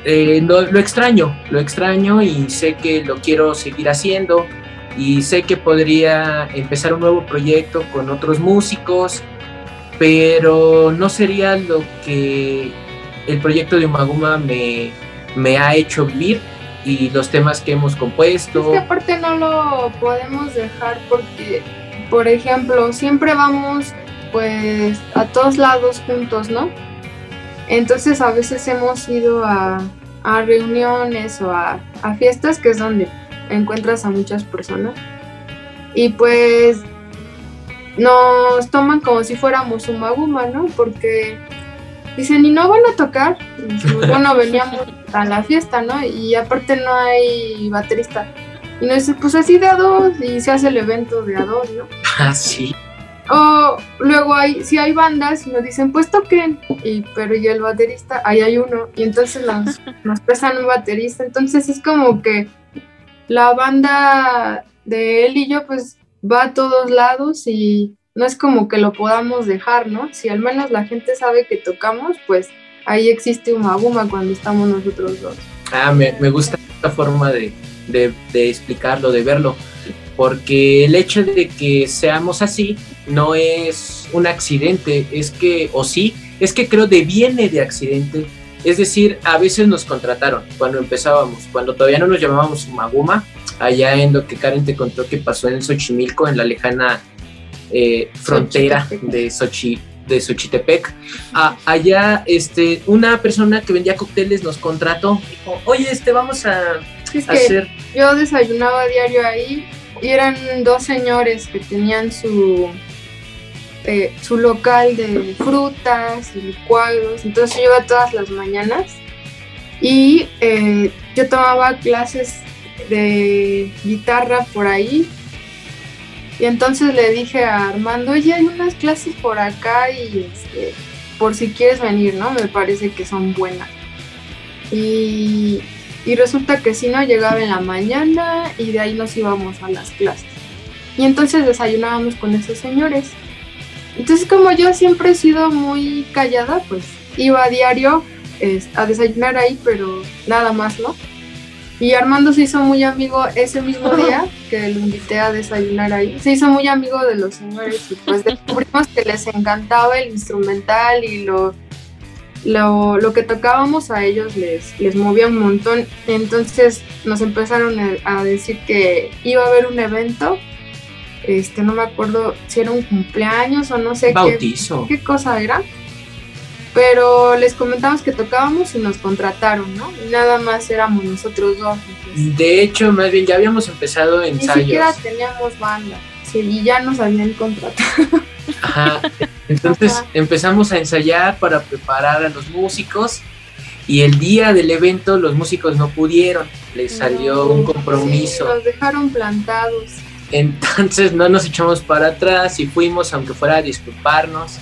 eh, lo, extraño, lo extraño y sé que lo quiero seguir haciendo y sé que podría empezar un nuevo proyecto con otros músicos, pero no sería lo que el proyecto de Umaguma me, me ha hecho vivir y los temas que hemos Es compuesto. que aparte no lo podemos dejar porque, por ejemplo, siempre vamos pues a todos lados juntos, ¿no? Entonces a veces hemos ido a, a reuniones o a, a fiestas que es donde encuentras a muchas personas y pues nos toman como si fuéramos un maguma, ¿no? Porque dicen, ¿y no van a tocar? Y bueno, veníamos a la fiesta, ¿no? Y aparte no hay baterista. Y nos dice, pues así de a dos, y se hace el evento de a dos, ¿no? Ah, sí. O luego hay, si hay bandas y nos dicen, pues toquen, y, pero y el baterista, ahí hay uno, y entonces nos, nos prestan un baterista. Entonces es como que la banda de él y yo, pues va a todos lados y no es como que lo podamos dejar, ¿no? Si al menos la gente sabe que tocamos, pues ahí existe un maguma cuando estamos nosotros dos. Ah, me, me gusta esta forma de, de- de explicarlo, de verlo, porque el hecho de que seamos así no es un accidente, es que, o sí, es que creo deviene de accidente. Es decir, a veces nos contrataron cuando empezábamos, cuando todavía no nos llamábamos Maguma, allá en lo que Karen te contó que pasó en Xochimilco, en la lejana eh, frontera de Xochi, de Xochitepec. A- allá, este, una persona que vendía cócteles nos contrató, dijo, oye, este, vamos a Es que hacer yo desayunaba diario ahí y eran dos señores que tenían su eh, su local de frutas y licuados. Entonces yo iba todas las mañanas y eh, yo tomaba clases de guitarra por ahí. Y entonces le dije a Armando, oye, hay unas clases por acá y este, por si quieres venir, ¿no? Me parece que son buenas. Y, y resulta que si no, llegaba en la mañana y de ahí nos íbamos a las clases. Y entonces desayunábamos con esos señores. Entonces como yo siempre he sido muy callada, pues iba a diario es, a desayunar ahí, pero nada más, ¿no? Y Armando se hizo muy amigo ese mismo día que lo invité a desayunar ahí. Se hizo muy amigo de los señores y pues descubrimos que les encantaba el instrumental y lo, lo, lo que tocábamos a ellos les, les movía un montón. Entonces nos empezaron a, decir que iba a haber un evento. Este, no me acuerdo si era un cumpleaños o no sé qué, bautizo. qué cosa era. Pero les comentamos que tocábamos y nos contrataron, ¿no? Y nada más éramos nosotros dos. entonces, De hecho, más bien ya habíamos empezado ni ensayos. siquiera teníamos banda. Sí, y ya nos habían contratado. Ajá. Entonces Ajá. empezamos a ensayar para preparar a los músicos y el día del evento los músicos no pudieron, les salió un compromiso. Sí, nos dejaron plantados. Entonces no nos echamos para atrás y fuimos, aunque fuera a disculparnos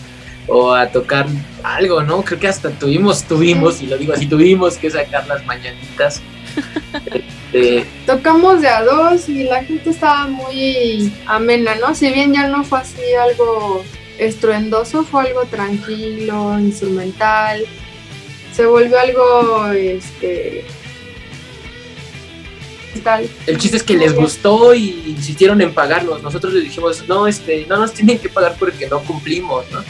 o a tocar algo, ¿no? Creo que hasta tuvimos, tuvimos, y lo digo así, tuvimos que sacar las mañanitas. Este, Tocamos de a dos y la gente estaba muy amena, ¿no? Si bien ya no fue así algo estruendoso, fue algo tranquilo, instrumental. Se volvió algo, este... Tal. el chiste es que les gustó y insistieron en pagarnos. Nosotros les dijimos, no, este, no nos tienen que pagar porque no cumplimos, ¿no?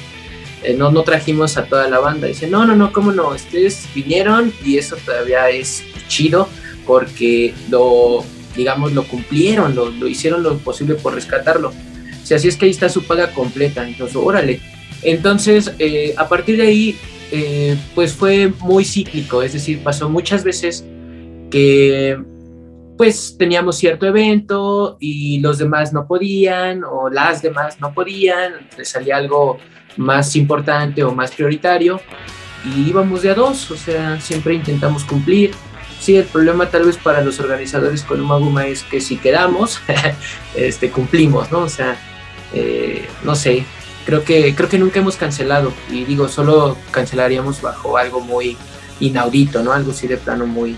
Eh, no, no trajimos a toda la banda. Dice, no, no, no, cómo no, ustedes vinieron y eso todavía es chido porque lo, digamos, lo cumplieron, lo, lo hicieron lo posible por rescatarlo. O sea, así es que ahí está su paga completa, entonces, órale. Entonces, eh, a partir de ahí, eh, pues fue muy cíclico, es decir, pasó muchas veces que pues teníamos cierto evento y los demás no podían o las demás no podían, salía algo más importante o más prioritario y íbamos de a dos, o sea, siempre intentamos cumplir. Sí, el problema tal vez para los organizadores con Umaguma es que si quedamos, este, cumplimos, ¿no? O sea, eh, no sé, creo que, creo que nunca hemos cancelado y digo, solo cancelaríamos bajo algo muy inaudito, ¿no? Algo así de plano muy,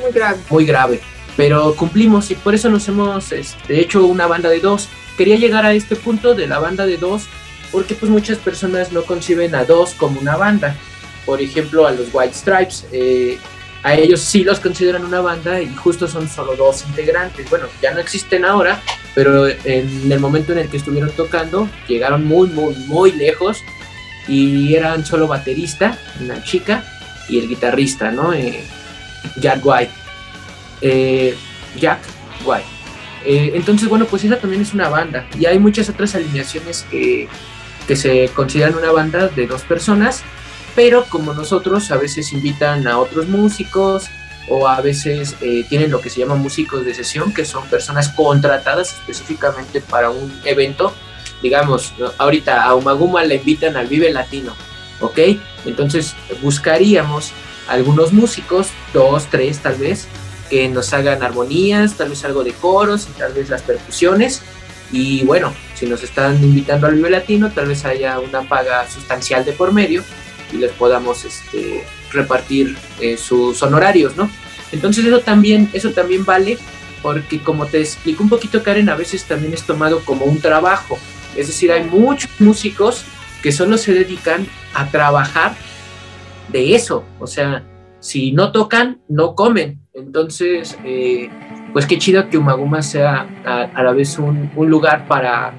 Muy grave. muy grave. Pero cumplimos y por eso nos hemos este, hecho una banda de dos. Quería llegar a este punto de la banda de dos porque pues muchas personas no conciben a dos como una banda. Por ejemplo, a los White Stripes, eh, a ellos sí los consideran una banda y justo son solo dos integrantes. Bueno, ya no existen ahora, pero en el momento en el que estuvieron tocando, llegaron muy, muy, muy lejos y eran solo baterista, una chica, y el guitarrista, ¿no? Eh, Jack White. Eh, Jack White. Entonces, bueno, pues esa también es una banda. Y hay muchas otras alineaciones que, que se consideran una banda de dos personas, pero como nosotros a veces invitan a otros músicos o a veces eh, tienen lo que se llama músicos de sesión, que son personas contratadas específicamente para un evento. Digamos, ahorita a Umaguma la invitan al Vive Latino, ¿ok? Entonces buscaríamos algunos músicos, dos, tres tal vez, que nos hagan armonías, tal vez algo de coros y tal vez las percusiones. Y bueno, si nos están invitando al Vive Latino, tal vez haya una paga sustancial de por medio y les podamos este, repartir eh, sus honorarios, ¿no? Entonces eso también, eso también vale porque como te explico un poquito Karen, a veces también es tomado como un trabajo. Es decir, hay muchos músicos que solo se dedican a trabajar de eso. O sea, si no tocan, no comen. Entonces, eh, pues qué chido que Umaguma sea a, a la vez un, un lugar para,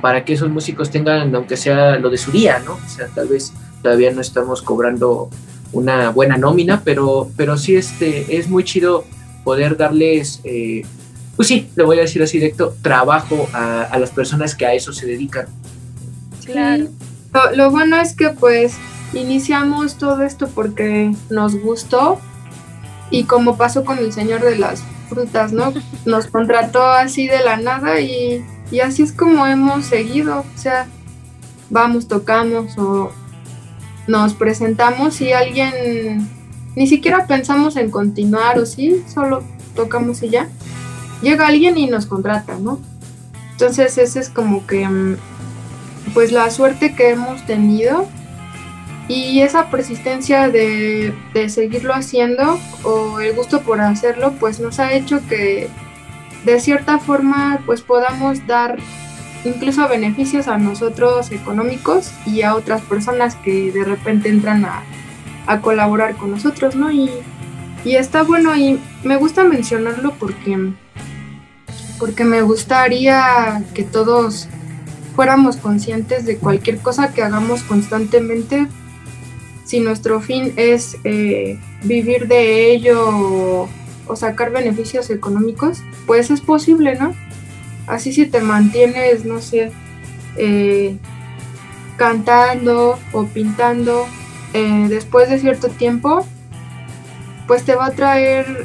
para que esos músicos tengan, aunque sea lo de su día, ¿no? O sea, tal vez todavía no estamos cobrando una buena nómina, pero, pero sí este, es muy chido poder darles, eh, pues sí, le voy a decir así directo, trabajo a, a las personas que a eso se dedican. Claro. Lo, lo bueno es que pues iniciamos todo esto porque nos gustó y como pasó con el señor de las frutas, ¿no? Nos contrató así de la nada y, y así es como hemos seguido, o sea, vamos, tocamos o nos presentamos y alguien, ni siquiera pensamos en continuar o sí, solo tocamos y ya. Llega alguien y nos contrata, ¿no? Entonces ese es como que, mm, pues la suerte que hemos tenido y esa persistencia de, de seguirlo haciendo o el gusto por hacerlo, pues nos ha hecho que de cierta forma pues podamos dar incluso beneficios a nosotros económicos y a otras personas que de repente entran a, a colaborar con nosotros, ¿no? Y, y está bueno y me gusta mencionarlo porque, porque me gustaría que todos fuéramos conscientes de cualquier cosa que hagamos constantemente. Si nuestro fin es eh, vivir de ello o, sacar beneficios económicos, pues es posible, ¿no? Así si te mantienes, no sé, eh, cantando o pintando eh, después de cierto tiempo, pues te va a traer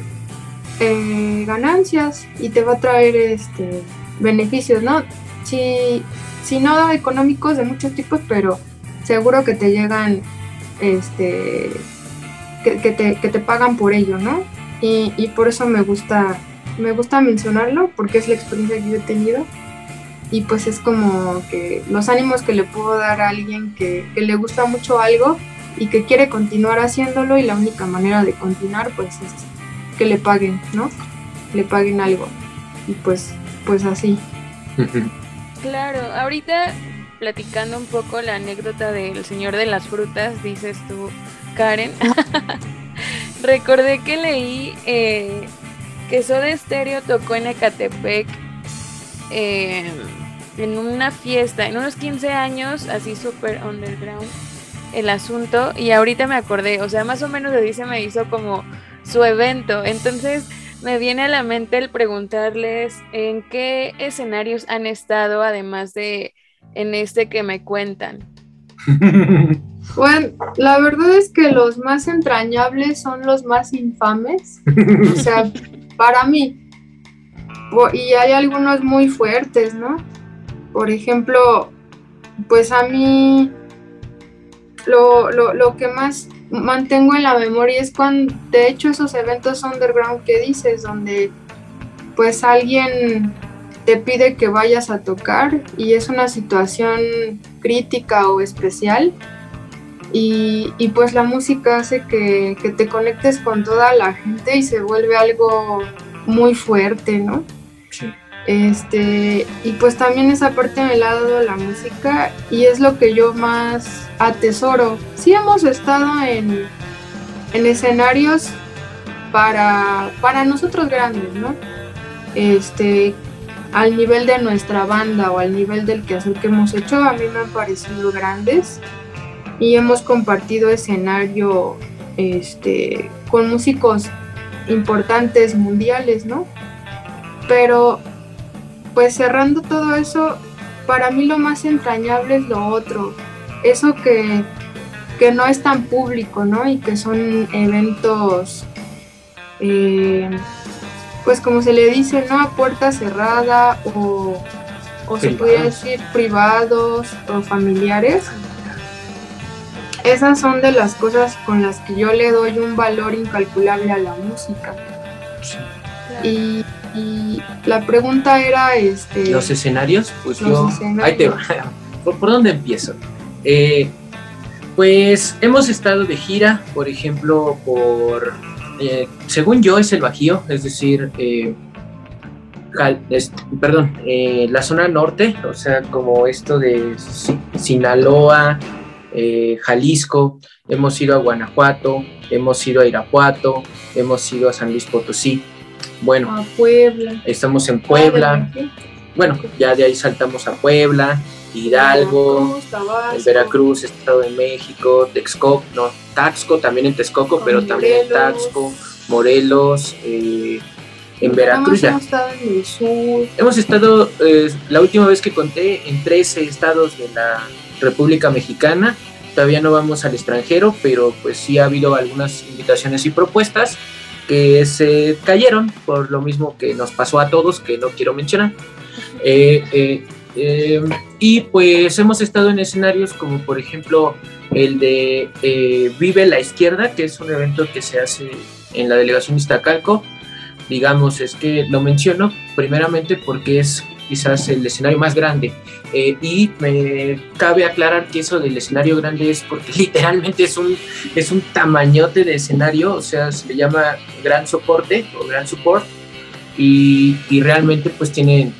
ganancias y te va a traer este, beneficios, ¿no? Si, si no económicos de muchos tipos, pero seguro que te llegan, este, que, que te, que te pagan por ello, ¿no? Y, y por eso me gusta me gusta mencionarlo porque es la experiencia que yo he tenido y pues es como que los ánimos que le puedo dar a alguien que, que, le gusta mucho algo y que quiere continuar haciéndolo y la única manera de continuar pues es que le paguen, ¿no? Le paguen algo y pues, pues así. Claro, ahorita platicando un poco la anécdota del señor de las frutas, dices tú, Karen, recordé que leí eh, que Soda Stereo tocó en Ecatepec eh, en una fiesta, en unos 15 años, así súper underground el asunto y ahorita me acordé, o sea, más o menos así se me hizo como su evento. Entonces me viene a la mente el preguntarles en qué escenarios han estado, además de en este que me cuentan. Bueno, la verdad es que los más entrañables son los más infames, o sea, para mí. Y hay algunos muy fuertes, ¿no? Por ejemplo, pues a mí lo, lo, lo que más mantengo en la memoria es cuando, de hecho, esos eventos underground que dices, donde pues alguien te pide que vayas a tocar y es una situación crítica o especial y, y pues la música hace que, que te conectes con toda la gente y se vuelve algo muy fuerte, ¿no? Sí. Este, y pues también esa parte me la ha dado la música y es lo que yo más atesoro. Sí hemos estado en, en escenarios para, para nosotros grandes, ¿no? Este, al nivel de nuestra banda o al nivel del quehacer que hemos hecho, a mí me han parecido grandes y hemos compartido escenario este, con músicos importantes mundiales, ¿no? Pero pues cerrando todo eso, para mí lo más entrañable es lo otro, eso que, que no es tan público, ¿no? Y que son eventos, eh, pues como se le dice, ¿no? A puerta cerrada o, o se podría Privados. decir privados o familiares. Esas son de las cosas con las que yo le doy un valor incalculable a la música. Sí. Y, y la pregunta era, este, Los escenarios, pues Los yo. escenarios. Ahí te va. ¿Por, por dónde empiezo? Eh, pues hemos estado de gira, por ejemplo, por. Eh, según yo, es el Bajío, es decir, eh, Cal- es- perdón, eh, la zona norte, o sea, como esto de Si- Sinaloa, Jalisco, hemos ido a Guanajuato, hemos ido a Irapuato, hemos ido a San Luis Potosí. Bueno, a Puebla. estamos en Puebla. Bueno, ya de ahí saltamos a Puebla, Hidalgo, Veracruz, Tabasco, en Veracruz, Estado de México, Texcoco, no, Taxco, también en Texcoco, pero también en. Taxco, Morelos, eh, en Veracruz Hemos estado en el sur. Hemos estado, eh, la última vez que conté, en 13 estados de la República Mexicana. Todavía no vamos al extranjero, pero pues sí ha habido algunas invitaciones y propuestas que se cayeron por lo mismo que nos pasó a todos, que no quiero mencionar. Eh, eh, y pues hemos estado en escenarios como por ejemplo el de eh, Vive la Izquierda, que es un evento que se hace en la delegación Iztacalco. Digamos, es que lo menciono primeramente porque es quizás el escenario más grande. Eh, y me cabe aclarar que eso del escenario grande es porque literalmente es un, es un tamañote de escenario, o sea, se le llama gran soporte o gran support. Y, y realmente pues tiene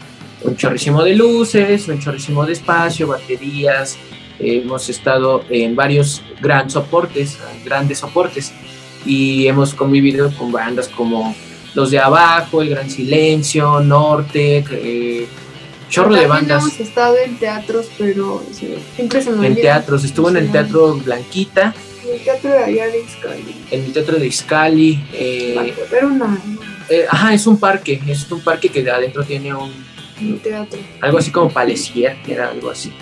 un chorrísimo de luces, un chorrísimo de espacio, baterías. eh, hemos estado en varios gran soportes, grandes soportes, y hemos convivido con bandas como Los de Abajo, El Gran Silencio, Norte, eh, chorro de bandas hemos estado en teatros, pero sí, siempre se me en teatros. Estuvo en el. Teatro Blanquita, En el teatro de allá de Izcali. en el Teatro de Izcali. eh, una, eh, ajá, es un parque, es un parque que de adentro tiene un, un teatro. algo así como Palesier, era algo así,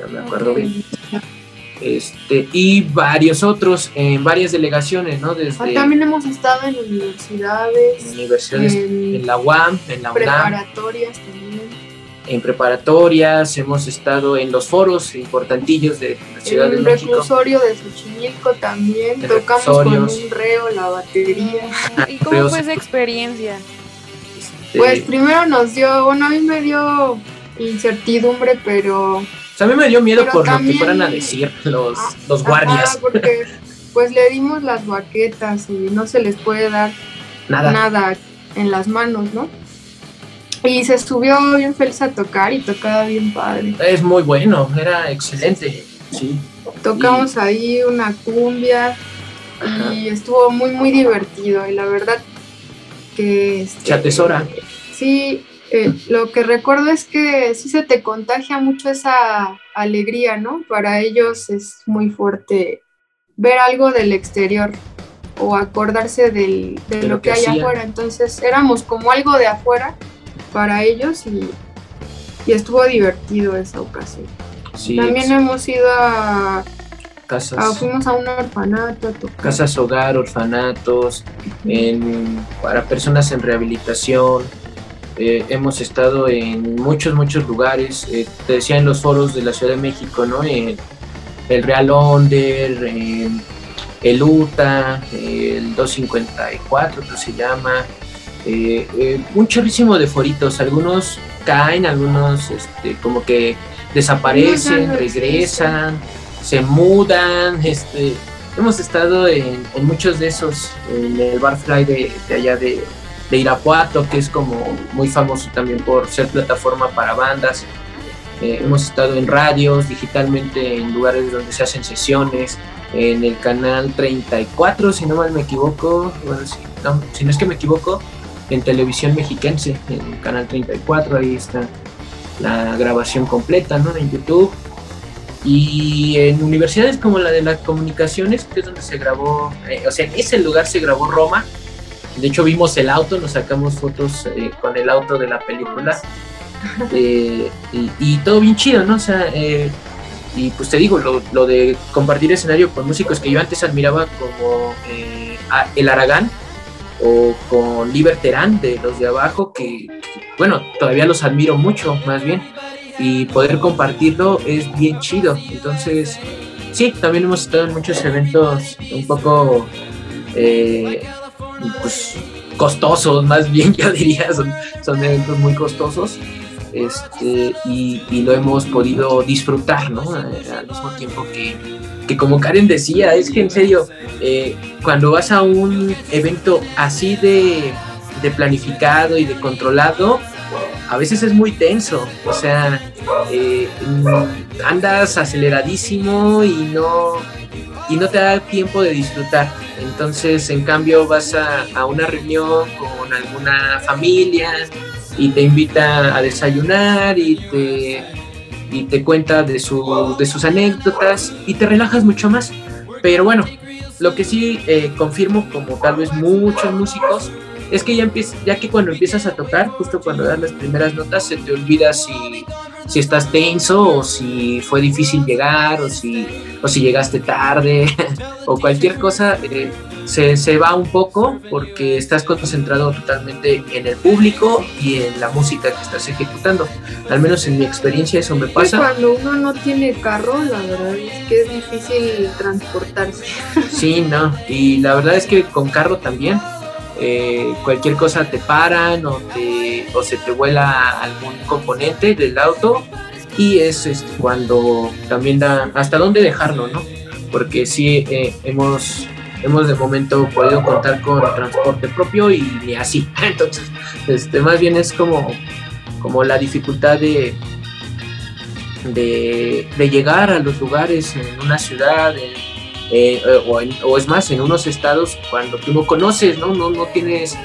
no me acuerdo bien. Este, y varios otros en varias delegaciones, ¿no? Ah, Desde también hemos estado en universidades, universidades, en en la UAM, en la UNAM, preparatorias también. en preparatorias, hemos estado en los foros importantillos de la Ciudad en de el México. reclusorio de Xochimilco también. En Tocamos con un reo la batería. ¿Y cómo fue esa experiencia? Pues primero nos dio, bueno, a mí me dio incertidumbre, pero o sea, a mí me dio miedo por lo que fueran a decir los, Ah, los guardias. porque pues le dimos las baquetas y no se les puede dar Nada. nada en las manos, ¿no? Y se subió bien feliz a tocar y tocaba bien padre. Es muy bueno, era excelente. Sí. Tocamos ahí una cumbia Ajá. y estuvo muy muy divertido y la verdad que este, Se atesora. Sí, Eh, lo que recuerdo es que sí se te contagia mucho esa alegría, ¿no? Para ellos es muy fuerte ver algo del exterior o acordarse del- de, De lo, lo que, que hay afuera. Entonces éramos como algo de afuera para ellos y, y estuvo divertido esa ocasión. Sí, También hemos ido a, casas, a- fuimos a un orfanato a casas hogar, orfanatos, en- para personas en rehabilitación. Eh, hemos estado en muchos, muchos lugares. Eh, te decía en los foros de la Ciudad de México, ¿no? En el Real Onder, el UTA, el 254, que se llama. Eh, eh, un chorrísimo de foritos. Algunos caen, algunos este, como que desaparecen, regresan, se mudan. Este, hemos estado en, muchos de esos, en el Barfly de, de allá de, de Irapuato, que es como muy famoso también por ser plataforma para bandas. Eh, hemos estado en radios, digitalmente en lugares donde se hacen sesiones, en el canal 34, si no mal me equivoco, bueno, si no, si no es que me equivoco, en televisión mexiquense, en el canal 34, ahí está la grabación completa, ¿no? En YouTube. Y en universidades como la de las comunicaciones, que es donde se grabó, eh, o sea, en ese lugar se grabó Roma. De hecho, vimos el auto, nos sacamos fotos eh, con el auto de la película. Eh, y, y todo bien chido, ¿no? O sea, eh, y pues te digo, lo, lo de compartir escenario con músicos que yo antes admiraba como eh, El Aragán o con Liberterán de los de abajo, que, que, bueno, todavía los admiro mucho, más bien, y poder compartirlo es bien chido. Entonces, sí, también hemos estado en muchos eventos un poco, eh, pues, costosos, más bien yo diría, son, son eventos muy costosos. Este, y, y lo hemos podido disfrutar, ¿no? Eh, Al mismo tiempo que, que como Karen decía, es que en serio, eh, cuando vas a un evento así de, de planificado y de controlado, a veces es muy tenso, o sea, eh, andas aceleradísimo y no, y no te da tiempo de disfrutar. Entonces, en cambio, vas a, a una reunión con alguna familia y te invita a desayunar y te, y te cuenta de, su, de sus anécdotas y te relajas mucho más. Pero bueno, lo que sí eh, confirmo, como tal vez muchos músicos, es que ya, empieza, ya que cuando empiezas a tocar, justo cuando das las primeras notas, se te olvida si, si estás tenso o si fue difícil llegar o si, o si llegaste tarde o cualquier cosa. eh, se, se va un poco porque estás concentrado totalmente en el público y en la música que estás ejecutando. Al menos en mi experiencia eso me Pues pasa. cuando uno no tiene carro, la verdad es que es difícil transportarse. Sí, no. Y la verdad es que con carro también. Eh, cualquier cosa te paran o, te, o se te vuela algún componente del auto y es este, cuando también da hasta dónde dejarlo, ¿no? Porque sí eh, hemos, hemos de momento podido contar con transporte propio y así. Entonces, este, más bien es como, como la dificultad de, de, de llegar a los lugares en una ciudad, en, eh, o, en- o es más, en unos estados cuando tú no conoces, ¿no? No, no tienes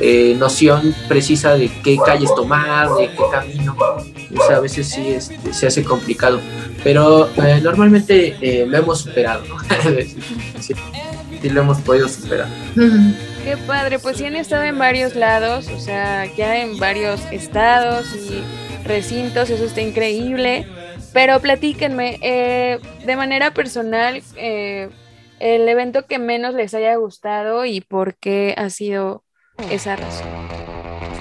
eh, noción precisa de qué calles tomar, de qué camino. O sea, a veces sí este, se hace complicado. Pero eh, normalmente eh, lo hemos superado, sí, sí lo hemos podido superar. Qué padre, pues sí han estado en varios lados, o sea, ya en varios estados y recintos, eso está increíble. Pero platíquenme, eh, de manera personal, eh, el evento que menos les haya gustado y por qué ha sido esa razón.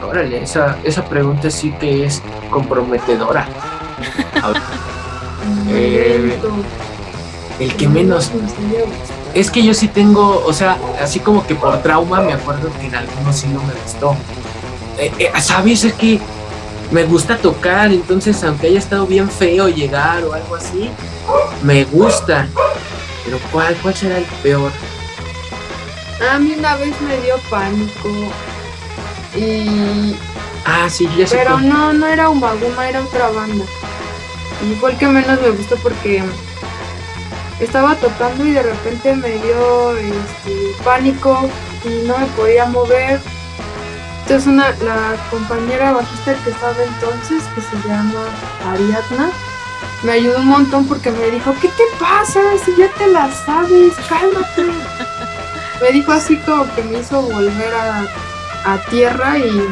Órale, esa, esa pregunta sí que es comprometedora. Eh, el que menos Es que yo sí tengo, o sea, así como que por trauma me acuerdo que en algunos sí no me gustó. Eh, eh, ¿Sabes? Es que me gusta tocar, entonces aunque haya estado bien feo llegar o algo así, me gusta. Pero ¿cuál, cuál será el peor? A mí una vez me dio pánico y Ah, sí, ya sé pero no, no era Umaguma, era otra banda. Y fue el que menos me gustó porque estaba tocando y de repente me dio este, pánico y no me podía mover. Entonces una, la compañera bajista que estaba entonces, que se llama Ariadna, me ayudó un montón porque me dijo, ¿qué te pasa? Si ya te la sabes, cálmate. me dijo así como que me hizo volver a, a tierra y,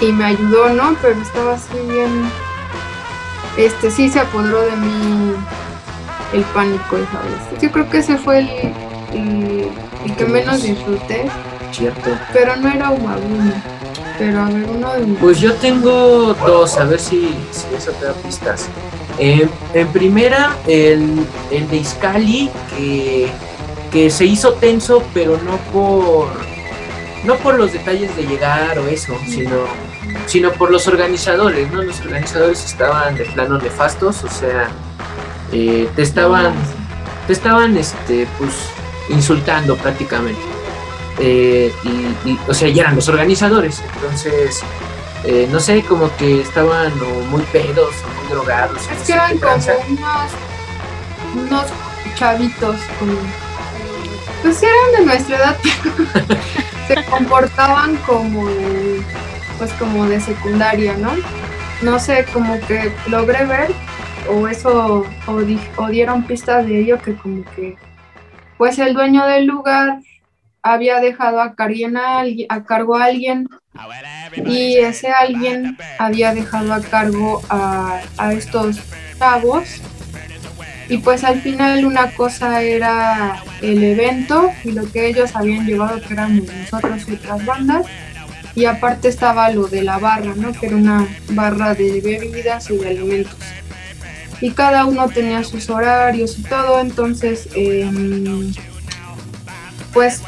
y me ayudó, ¿no? Pero estaba así bien, este sí se apoderó de mí el pánico esa vez. Yo creo que ese fue el, el, el que menos disfruté, Cierto. pero no era Umaguno. Pero a ver, uno de Pues yo tengo dos, a ver si, si eso te da pistas. Eh, en primera, el, el de Iscali, que, que se hizo tenso, pero no por, no por los detalles de llegar o eso, sino, sino por los organizadores, ¿no? Los organizadores estaban de plano nefastos, o sea, eh, te estaban, te estaban, este, pues, insultando prácticamente. Eh, y, y, o sea, ya eran los organizadores, entonces, eh, no sé, como que estaban o muy pedos o muy drogados. Es que eran como tranza. unos, unos chavitos, como, pues eran de nuestra edad, pero se comportaban como, pues como de secundaria, ¿no? No sé, como que logré ver, o eso, o, di- o dieron pistas de ello, que como que, pues el dueño del lugar había dejado a, carguen a, cargo a alguien y ese alguien había dejado a cargo a, a estos chavos y pues al final una cosa era el evento y lo que ellos habían llevado que éramos nosotros y otras bandas y aparte estaba lo de la barra, ¿no? Que era una barra de bebidas y de alimentos. Y cada uno tenía sus horarios y todo, entonces em, pues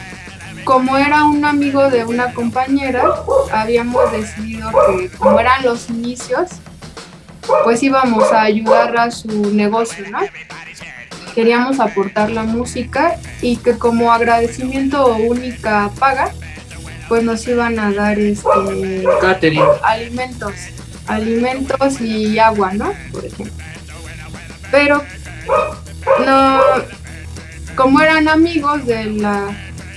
como era un amigo de una compañera, habíamos decidido que como eran los inicios, pues íbamos a ayudar a su negocio, ¿no? Queríamos aportar la música y que como agradecimiento o única paga, pues nos iban a dar este Catering. alimentos, alimentos y agua, ¿no? Por ejemplo. Pero no, como eran amigos de la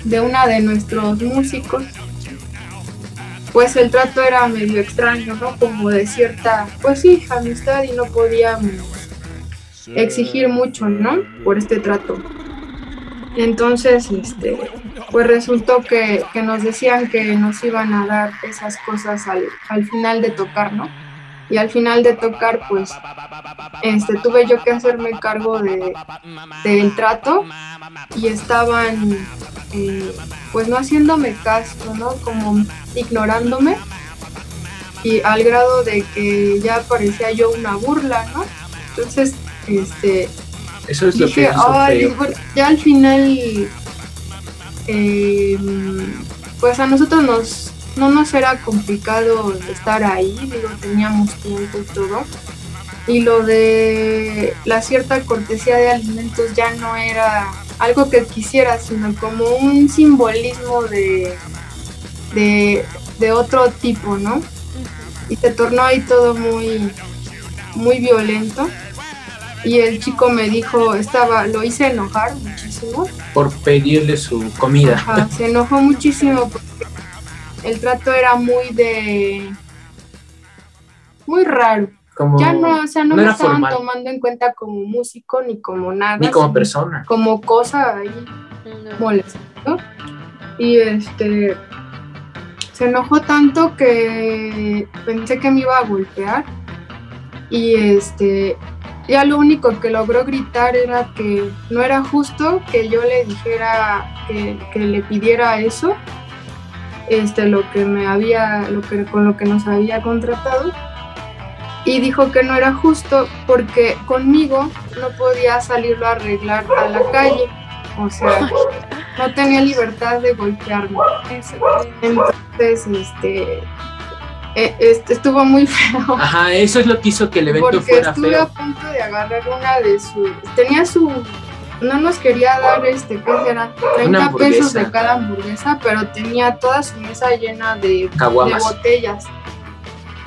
de una de nuestros músicos, pues el trato era medio extraño, ¿no? Como de cierta, pues sí, amistad y no podíamos exigir mucho, ¿no? Por este trato. Entonces, este, pues resultó que, que nos decían que nos iban a dar esas cosas al, al final de tocar, ¿no? Y al final de tocar, pues, este, tuve yo que hacerme cargo de, del trato y estaban, eh, pues, no haciéndome caso, ¿no? Como ignorándome y al grado de que ya parecía yo una burla, ¿no? Entonces, este, Eso es lo que dije, hizo "Ay, feo. bueno, ya al final, eh, pues a nosotros nos, no nos era complicado estar ahí, digo, teníamos tiempo y todo. Y lo de la cierta cortesía de alimentos ya no era algo que quisiera, sino como un simbolismo de, de, de otro tipo, ¿no? Y se tornó ahí todo muy, muy violento. Y el chico me dijo, estaba, lo hice enojar muchísimo. Por pedirle su comida. Ajá, se enojó muchísimo porque el trato era muy de muy raro. Como, Ya no, o sea, no, no me estaban formal. tomando en cuenta como músico ni como nada. ni como persona. Como cosa ahí ¿no? Y este se enojó tanto que pensé que me iba a golpear y este ya lo único que logró gritar era que no era justo que yo le dijera que, que le pidiera eso este lo que me había lo que con lo que nos había contratado. Y dijo que no era justo porque conmigo no podía salirlo a arreglar a la calle. O sea no tenía libertad de golpearme. Entonces este eh, este, estuvo muy feo. Ajá, eso es lo que hizo que el evento porque fuera estuve a feo. punto de agarrar una de sus tenía su no nos quería dar este qué será 30 pesos de cada hamburguesa pero tenía toda su mesa llena de, de botellas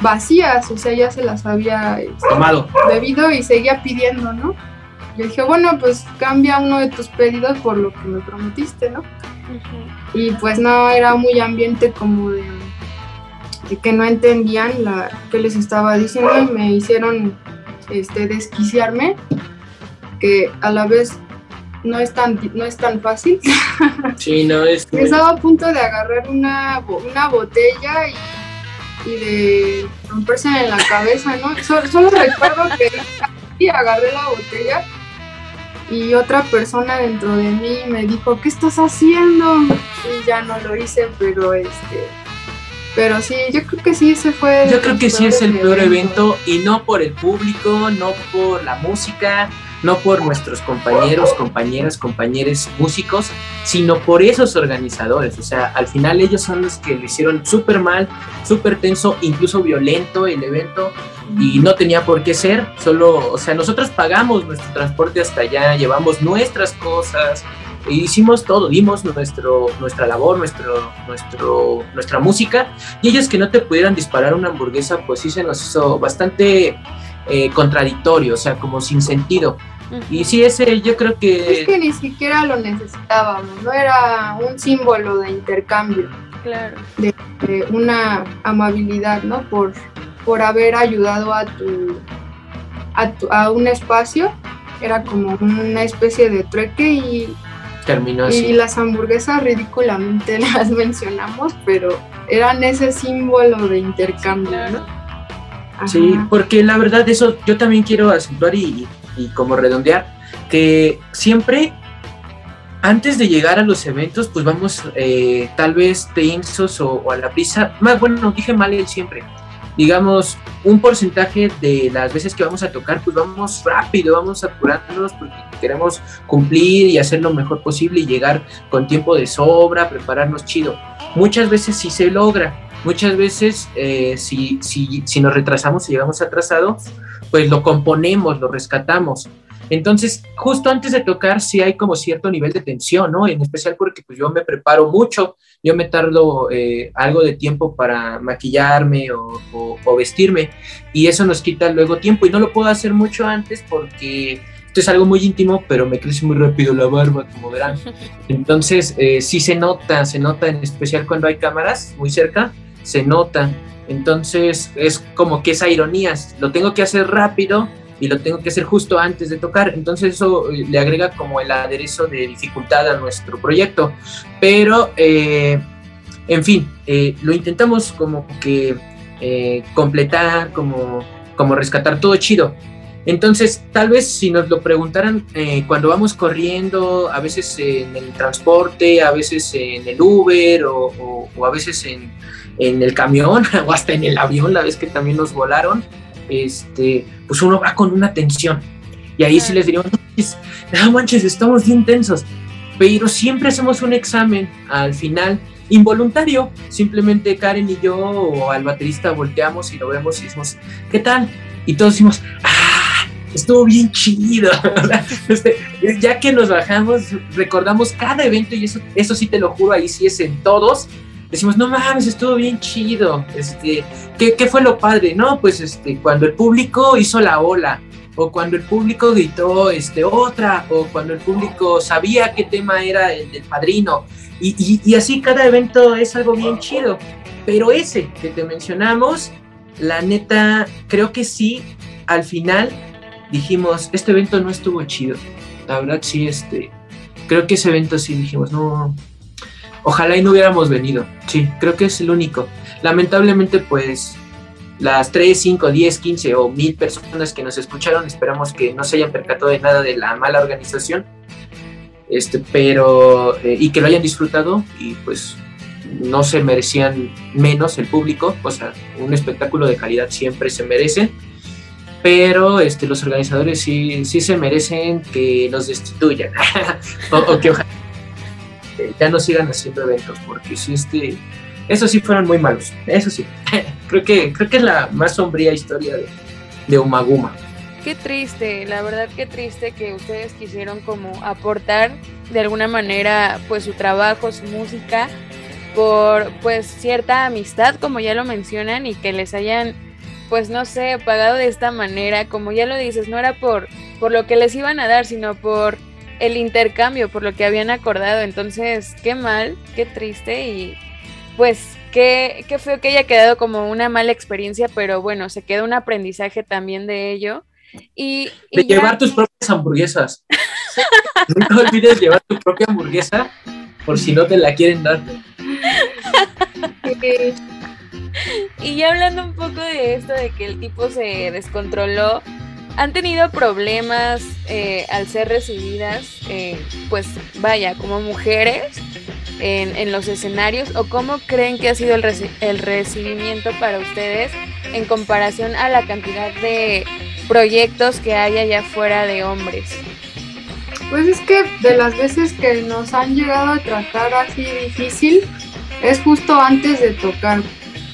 vacías o sea ya se las había este, Tomado. bebido y seguía pidiendo no yo dije bueno pues cambia uno de tus pedidos por lo que me prometiste no y pues no era muy ambiente como de que no entendían la que les estaba diciendo y me hicieron este, desquiciarme, que a la vez no es tan, no es tan fácil. Sí, no es. Estaba a punto de agarrar una, una botella y, y de romperse en la cabeza, ¿no? Solo, solo recuerdo que y agarré la botella y otra persona dentro de mí me dijo, ¿qué estás haciendo? Y ya no lo hice, pero este... Pero sí, yo creo que sí, ese fue... Yo creo que sí es el peor evento y no por el público, no por la música, no por nuestros compañeros, compañeras, compañeros músicos, sino por esos organizadores. O sea, al final ellos son los que lo hicieron súper mal, súper tenso, incluso violento el evento y no tenía por qué ser, solo, o sea, nosotros pagamos nuestro transporte hasta allá, llevamos nuestras cosas, e hicimos todo, dimos nuestro, nuestra labor, nuestro, nuestro, nuestra música, y ellos que no te pudieran disparar una hamburguesa, pues sí se nos hizo bastante eh, contradictorio, o sea, como sin sentido. Y sí, ese yo creo que... Es que ni siquiera lo necesitábamos, no era un símbolo de intercambio, Claro. de una amabilidad, ¿no? Por, por haber ayudado a tu, a tu- a un espacio, era como una especie de trueque y, terminó y así. las hamburguesas ridículamente las mencionamos, pero eran ese símbolo de intercambio, ¿no? Ajá. Sí, porque la verdad eso yo también quiero acentuar y, y como redondear que siempre antes de llegar a los eventos pues vamos eh, tal vez tensos o, o a la prisa, más bueno, dije mal el siempre, digamos un porcentaje de las veces que vamos a tocar pues vamos rápido, vamos apurándonos porque queremos cumplir y hacer lo mejor posible y llegar con tiempo de sobra, prepararnos chido. Muchas veces sí se logra, muchas veces eh, si, si, si nos retrasamos y llegamos atrasados, pues lo componemos, lo rescatamos. Entonces, justo antes de tocar, sí hay como cierto nivel de tensión, ¿no? En especial porque pues, yo me preparo mucho, yo me tardo eh, algo de tiempo para maquillarme o, o- o vestirme, y eso nos quita luego tiempo, y no lo puedo hacer mucho antes porque esto es algo muy íntimo, pero me crece muy rápido la barba, como verán. Entonces, eh, sí se nota, se nota en especial cuando hay cámaras muy cerca, se nota. Entonces, es como que esa ironía, lo tengo que hacer rápido y lo tengo que hacer justo antes de tocar. Entonces, eso eh, le agrega como el aderezo de dificultad a nuestro proyecto. Pero, eh, en fin, eh, lo intentamos como que completar, como, como rescatar todo chido. Entonces, tal vez si nos lo preguntaran cuando vamos corriendo, a veces en el transporte, a veces en el Uber o, o- o a veces en, en el camión o hasta en el avión, la vez que también nos volaron, este, pues uno va con una tensión. Y ahí sí les manches, no manches, estamos bien tensos. Pero siempre hacemos un examen al final involuntario. Simplemente Karen y yo o al baterista volteamos y lo vemos y decimos, ¿qué tal? Y todos decimos, ¡ah! Estuvo bien chido. Este, ya que nos bajamos, recordamos cada evento y eso, eso sí te lo juro, ahí sí es en todos. Decimos, no mames, estuvo bien chido. Este, ¿qué, qué fue lo padre? No, pues este, cuando el público hizo la ola, o cuando el público gritó este, otra, o cuando el público sabía qué tema era el del padrino. Y, y- y así cada evento es algo bien chido. Pero ese que te mencionamos, la neta, creo que sí, al final dijimos, este evento no estuvo chido. La verdad sí, este, creo que ese evento sí dijimos, no, ojalá y no hubiéramos venido. Sí, creo que es el único. Lamentablemente, pues, las 3, 5, 10, 15 o 1000 personas que nos escucharon, esperamos que no se hayan percatado de nada de la mala organización. Este, pero, eh, y que lo hayan disfrutado y pues no se merecían menos el público, o sea, un espectáculo de calidad siempre se merece, pero este, los organizadores sí, sí se merecen que los destituyan, o, o que ojalá eh, ya no sigan haciendo eventos, porque sí, este, esos sí fueron muy malos, eso sí, creo que, creo que es la más sombría historia de, de Umaguma. Qué triste, la verdad qué triste que ustedes quisieron como aportar de alguna manera pues su trabajo, su música por pues cierta amistad como ya lo mencionan y que les hayan pues no sé, pagado de esta manera, como ya lo dices, no era por por lo que les iban a dar, sino por el intercambio, por lo que habían acordado. Entonces, qué mal, qué triste y pues qué qué, feo que haya quedado como una mala experiencia, pero bueno, se queda un aprendizaje también de ello. Y, y De ya- llevar tus propias hamburguesas. Nunca olvides llevar tu propia hamburguesa por si no te la quieren dar. Y ya hablando un poco de esto, de que el tipo se descontroló, ¿han tenido problemas eh, al ser recibidas, eh, pues vaya, como mujeres en, los escenarios? ¿O cómo creen que ha sido el recibimiento para ustedes en comparación a la cantidad de proyectos que hay allá afuera de hombres? Pues es que de las veces que nos han llegado a tratar así difícil, es justo antes de tocar.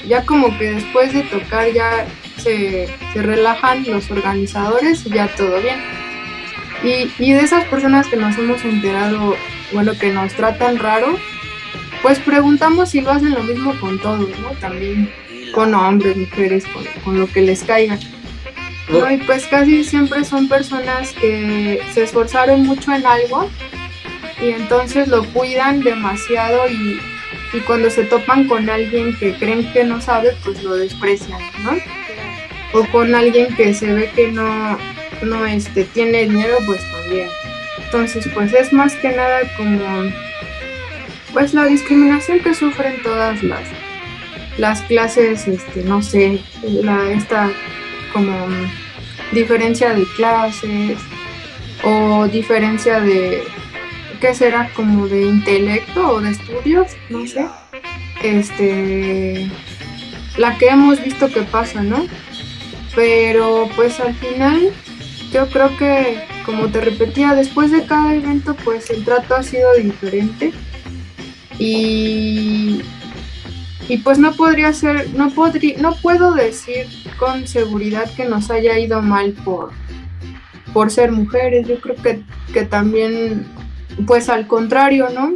Ya como que después de tocar ya se, se relajan los organizadores y ya todo bien. Y, y de esas personas que nos hemos enterado, bueno, que nos tratan raro, pues preguntamos si lo hacen lo mismo con todos, ¿no? También con hombres, mujeres, con, con lo que les caiga. No, y pues casi siempre son personas que se esforzaron mucho en algo y entonces lo cuidan demasiado y, y cuando se topan con alguien que creen que no sabe, pues lo desprecian, ¿no? O con alguien que se ve que no, no este, tiene dinero, pues también. Entonces, pues es más que nada como, pues la discriminación que sufren todas las, las clases, este, no sé, la, esta como diferencia de clases o diferencia de, ¿qué será? Como de intelecto o de estudios, no sé. Este, la que hemos visto que pasa, ¿no? Pero pues al final yo creo que, como te repetía, después de cada evento pues el trato ha sido diferente y, y pues no podría ser, no podría, no puedo decir con seguridad que nos haya ido mal por, por ser mujeres. Yo creo que, que también, pues al contrario, ¿no?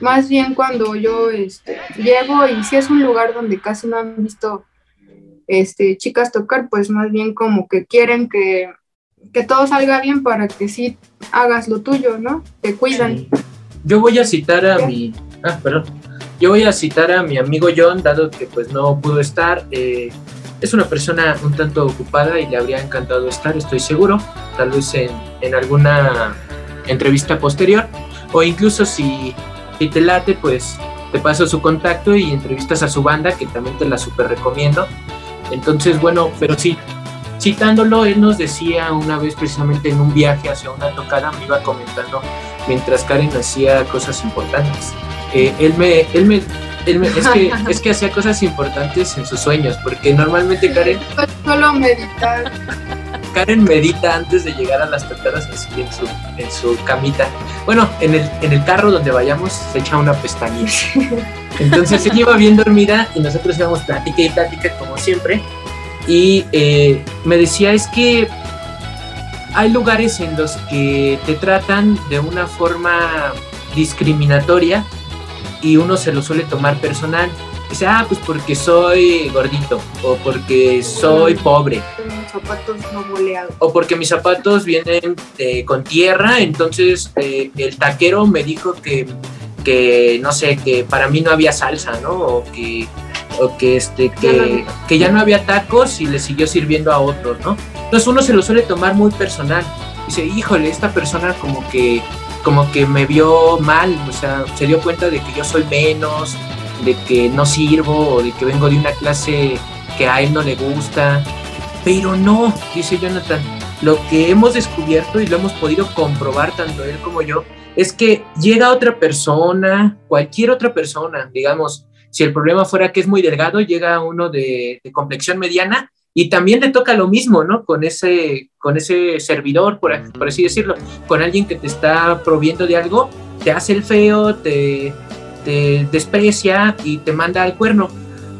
Más bien cuando yo este, llego y si es un lugar donde casi no han visto este, chicas tocar, pues más bien como que quieren que, que todo salga bien para que sí hagas lo tuyo, ¿no? Te cuidan. Yo voy a citar a mi. Ah, perdón. Yo voy a citar a mi amigo John, dado que pues no pudo estar. eh, es una persona un tanto ocupada y le habría encantado estar, estoy seguro. Tal vez en, en alguna entrevista posterior. O incluso si, si te late, pues te paso su contacto y entrevistas a su banda, que también te la super recomiendo. Entonces, bueno, pero sí, citándolo, él nos decía una vez precisamente en un viaje hacia una tocada, me iba comentando mientras Karen hacía cosas importantes. Eh, él me, él me, él me- es, que, es que hacía cosas importantes en sus sueños, porque normalmente Karen, Solo meditar. Karen medita antes de llegar a las tocadas así en su, en su camita. Bueno, en el, en el carro donde vayamos se echa una pestañita. Entonces ella iba bien dormida y nosotros íbamos plática y plática como siempre. Y eh, me decía, es que hay lugares en los que te tratan de una forma discriminatoria y uno se lo suele tomar personal. Dice, ah, pues porque soy gordito o porque soy pobre Con zapatos no boleados. o porque mis zapatos vienen eh, con tierra, entonces eh, el taquero me dijo que, que, no sé, que para mí no había salsa, ¿no? O que, o que, este, Ya no que, había. que ya no había tacos y le siguió sirviendo a otros, ¿no? Entonces uno se lo suele tomar muy personal. Dice, híjole, esta persona como que, como que me vio mal, o sea, se dio cuenta de que yo soy menos, de que no sirvo, o de que vengo de una clase que a él no le gusta. Pero no, dice Jonathan, lo que hemos descubierto y lo hemos podido comprobar tanto él como yo, es que llega otra persona, cualquier otra persona, digamos, si el problema fuera que es muy delgado, llega uno de, de complexión mediana y también le toca lo mismo, ¿no? Con ese, con ese servidor, por, así decirlo, con alguien que te está proviendo de algo, te hace el feo, te, te desprecia y te manda al cuerno.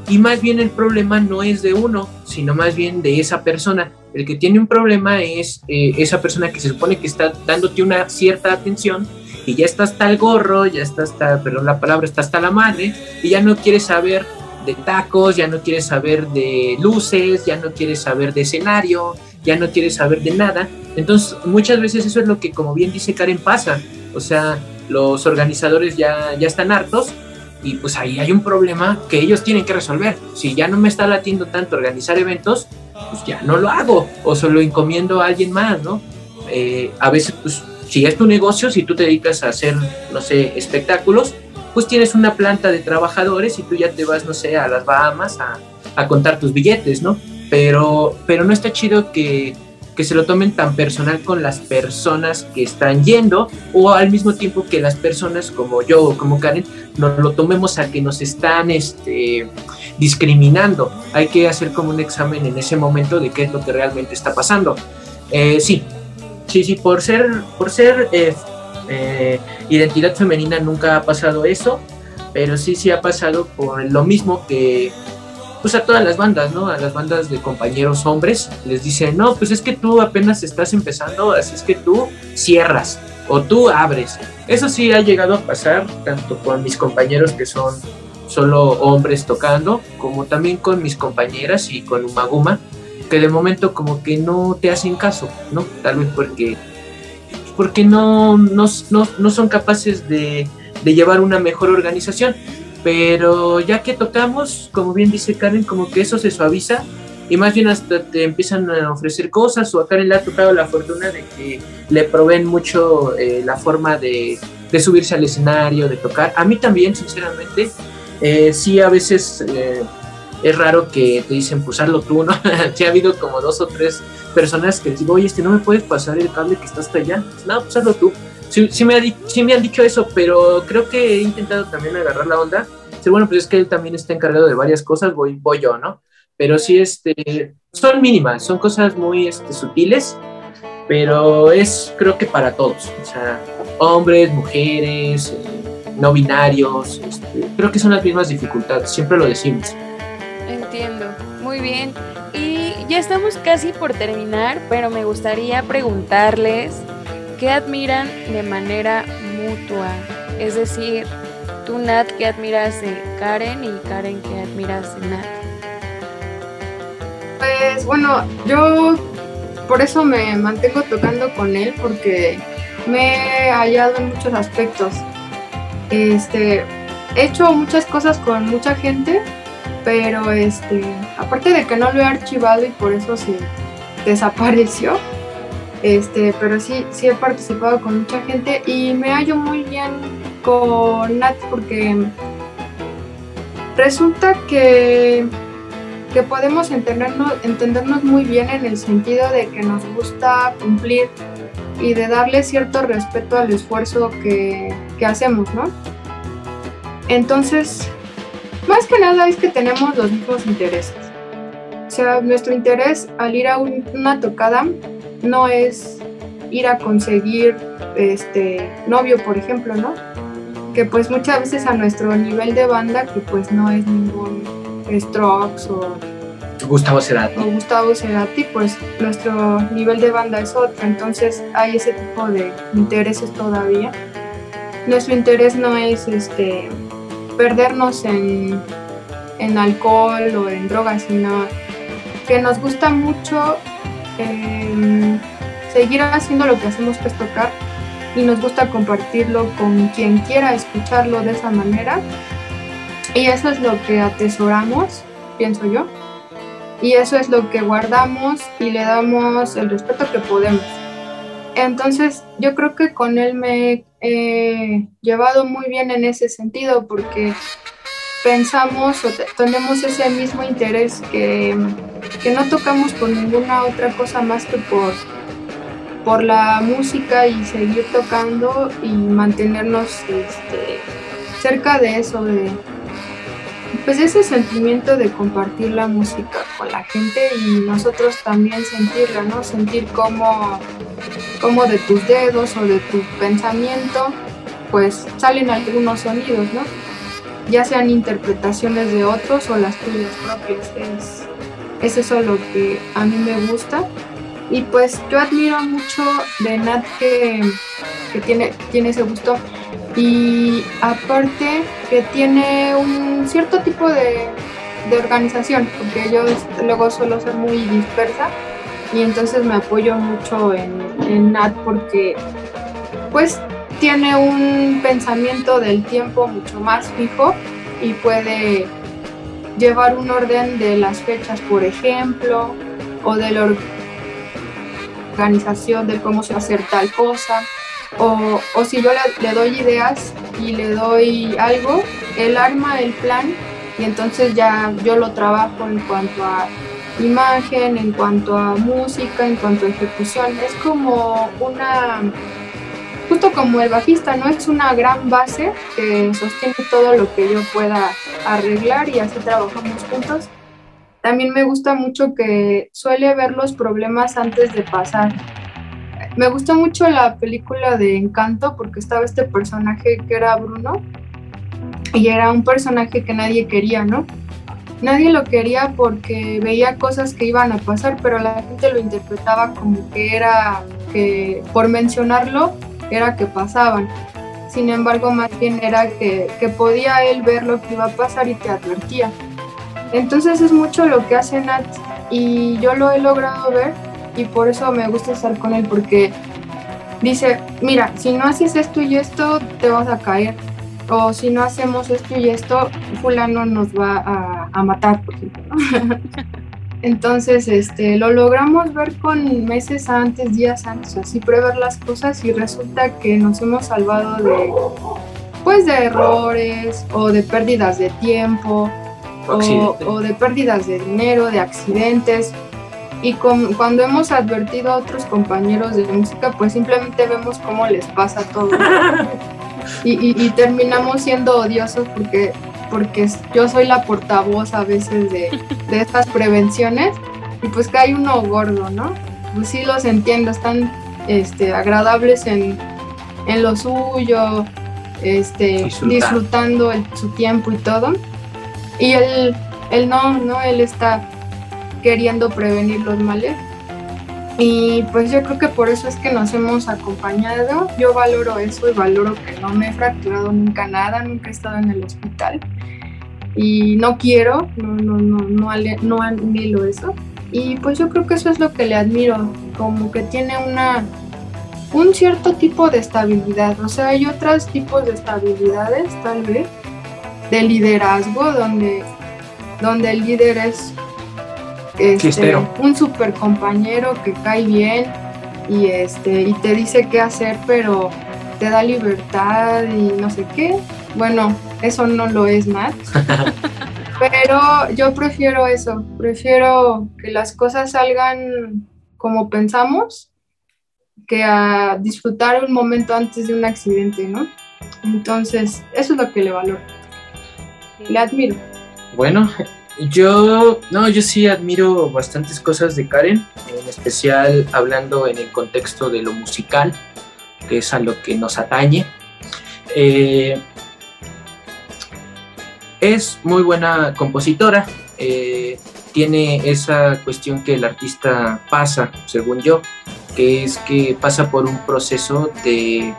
Y más bien el problema no es de uno, sino más bien de esa persona. El que tiene un problema es eh, esa persona que se supone que está dándote una cierta atención y ya está hasta el gorro, ya está hasta, perdón la palabra, está hasta la madre y ya no quiere saber de tacos, ya no quiere saber de luces, ya no quiere saber de escenario, ya no quiere saber de nada. Entonces muchas veces eso es lo que, como bien dice Karen, pasa. O sea, los organizadores ya, ya están hartos y pues ahí hay un problema que ellos tienen que resolver. Si ya no me está latiendo tanto organizar eventos, pues ya no lo hago o se lo encomiendo a alguien más, ¿no? Eh, a veces, pues si es tu negocio, si tú te dedicas a hacer, no sé, espectáculos, pues tienes una planta de trabajadores y tú ya te vas, no sé, a las Bahamas a, a contar tus billetes, ¿no? Pero, pero no está chido que, que se lo tomen tan personal con las personas que están yendo o al mismo tiempo que las personas como yo o como Karen nos lo tomemos a que nos están este, discriminando. Hay que hacer como un examen en ese momento de qué es lo que realmente está pasando. Eh, sí, sí, sí, por ser, por ser eh, eh, identidad femenina nunca ha pasado eso, pero sí, sí ha pasado por lo mismo que pues a todas las bandas, ¿no? A las bandas de compañeros hombres les dicen, no, pues es que tú apenas estás empezando, así es que tú cierras o tú abres. Eso sí ha llegado a pasar tanto con mis compañeros que son solo hombres tocando, como también con mis compañeras y con Umaguma, que de momento como que no te hacen caso, ¿no? Tal vez porque, porque no, no, no, no son capaces de, de llevar una mejor organización pero ya que tocamos, como bien dice Karen, como que eso se suaviza y más bien hasta te empiezan a ofrecer cosas o a Karen le ha tocado la fortuna de que le proveen mucho eh, la forma de, de, subirse al escenario, de tocar. A mí también, sinceramente, eh, sí a veces eh, es raro que te dicen, pues hazlo tú, ¿no? sí ha habido como dos o tres personas que digo, oye, este no me puedes pasar el cable que está hasta allá. No, pues hazlo tú sí, sí, me sí me han dicho eso, pero creo que he intentado también agarrar la onda. Sí, bueno, pues es que él también está encargado de varias cosas, voy, voy yo, ¿no? Pero sí, este, son mínimas, son cosas muy este, sutiles, pero es creo que para todos, o sea, hombres, mujeres, eh, no binarios, este, creo que son las mismas dificultades, siempre lo decimos. Entiendo, muy bien. Y ya estamos casi por terminar, pero me gustaría preguntarles ¿Qué admiran de manera mutua? Es decir, tú Nat, ¿qué admiras de Karen? Y Karen, ¿qué admiras de Nat? Pues bueno, yo por eso me mantengo tocando con él porque me he hallado en muchos aspectos. Este, he hecho muchas cosas con mucha gente, pero este, aparte de que no lo he archivado y por eso se desapareció, este, pero sí, sí he participado con mucha gente y me hallo muy bien con Nat porque resulta que, que podemos entendernos, entendernos muy bien en el sentido de que nos gusta cumplir y de darle cierto respeto al esfuerzo que, que hacemos, ¿no? Entonces, más que nada es que tenemos los mismos intereses. O sea, nuestro interés al ir a un, una tocada no es ir a conseguir este novio, por ejemplo, ¿no? Que pues muchas veces a nuestro nivel de banda, que pues no es ningún Strokes o Gustavo Cerati. O Gustavo Cerati, pues nuestro nivel de banda es otro, entonces hay ese tipo de intereses todavía. Nuestro interés no es este perdernos en, en alcohol o en drogas, sino que nos gusta mucho eh, seguir haciendo lo que hacemos que es tocar y nos gusta compartirlo con quien quiera escucharlo de esa manera. Y eso es lo que atesoramos, pienso yo. Y eso es lo que guardamos y le damos el respeto que podemos. Entonces, yo creo que con él me he llevado muy bien en ese sentido porque pensamos o tenemos ese mismo interés que que no tocamos por ninguna otra cosa más que por, por la música y seguir tocando y mantenernos este, cerca de eso, de pues ese sentimiento de compartir la música con la gente y nosotros también sentirla, ¿no? Sentir cómo, cómo de tus dedos o de tu pensamiento pues salen algunos sonidos, ¿no? Ya sean interpretaciones de otros o las tuyas propias. Es, es eso lo que a mí me gusta. Y pues yo admiro mucho de Nat que, que tiene, tiene ese gusto. Y aparte que tiene un cierto tipo de, de organización, porque yo luego suelo ser muy dispersa y entonces me apoyo mucho en, en Nat porque pues tiene un pensamiento del tiempo mucho más fijo y puede llevar un orden de las fechas, por ejemplo, o de la organización de cómo se va a hacer tal cosa. O, o si yo le, le doy ideas y le doy algo, él arma el plan y entonces ya yo lo trabajo en cuanto a imagen, en cuanto a música, en cuanto a ejecución. Es como una, justo como el bajista, ¿no? Es una gran base que sostiene todo lo que yo pueda arreglar y así trabajamos juntos. También me gusta mucho que suele ver los problemas antes de pasar. Me gusta mucho la película de Encanto porque estaba este personaje que era Bruno y era un personaje que nadie quería, ¿no? Nadie lo quería porque veía cosas que iban a pasar, pero la gente lo interpretaba como que era que por mencionarlo era que pasaban. Sin embargo, más bien era que, que podía él ver lo que iba a pasar y te advertía. Entonces es mucho lo que hace Nat y yo lo he logrado ver y por eso me gusta estar con él porque dice, mira, si no haces esto y esto, te vas a caer. O si no hacemos esto y esto, fulano nos va a, a matar, por ejemplo. Entonces, este, lo logramos ver con meses antes, días antes, así prever las cosas y resulta que nos hemos salvado de, pues, de errores o de pérdidas de tiempo o, de pérdidas de dinero, de accidentes. Y con- cuando hemos advertido a otros compañeros de música, pues simplemente vemos cómo les pasa todo. y, y- y terminamos siendo odiosos porque, porque yo soy la portavoz a veces de, de estas prevenciones y pues cae uno gordo, ¿no? Pues sí los entiendo, están este, agradables en, en lo suyo, este, disfrutando el- su tiempo y todo. Y él, él no, ¿no? Él está queriendo prevenir los males. Y pues yo creo que por eso es que nos hemos acompañado. Yo valoro eso y valoro que no me he fracturado nunca nada, nunca he estado en el hospital. Y no quiero, no, no, no, no, no anhelo eso. Y pues yo creo que eso es lo que le admiro, como que tiene una un cierto tipo de estabilidad. O sea, hay otros tipos de estabilidades, tal vez, de liderazgo, donde, donde el líder es este, un super compañero que cae bien y, este, y te dice qué hacer, pero te da libertad y no sé qué. Bueno, eso no lo es Matt. pero yo prefiero eso, prefiero que las cosas salgan como pensamos que a disfrutar un momento antes de un accidente, ¿no? Entonces, eso es lo que le valoro. Le admiro. Bueno, yo, no, yo sí admiro bastantes cosas de Karen, en especial hablando en el contexto de lo musical, que es a lo que nos atañe. Eh, es muy buena compositora, eh, tiene esa cuestión que el artista pasa, según yo, que es que pasa por un proceso de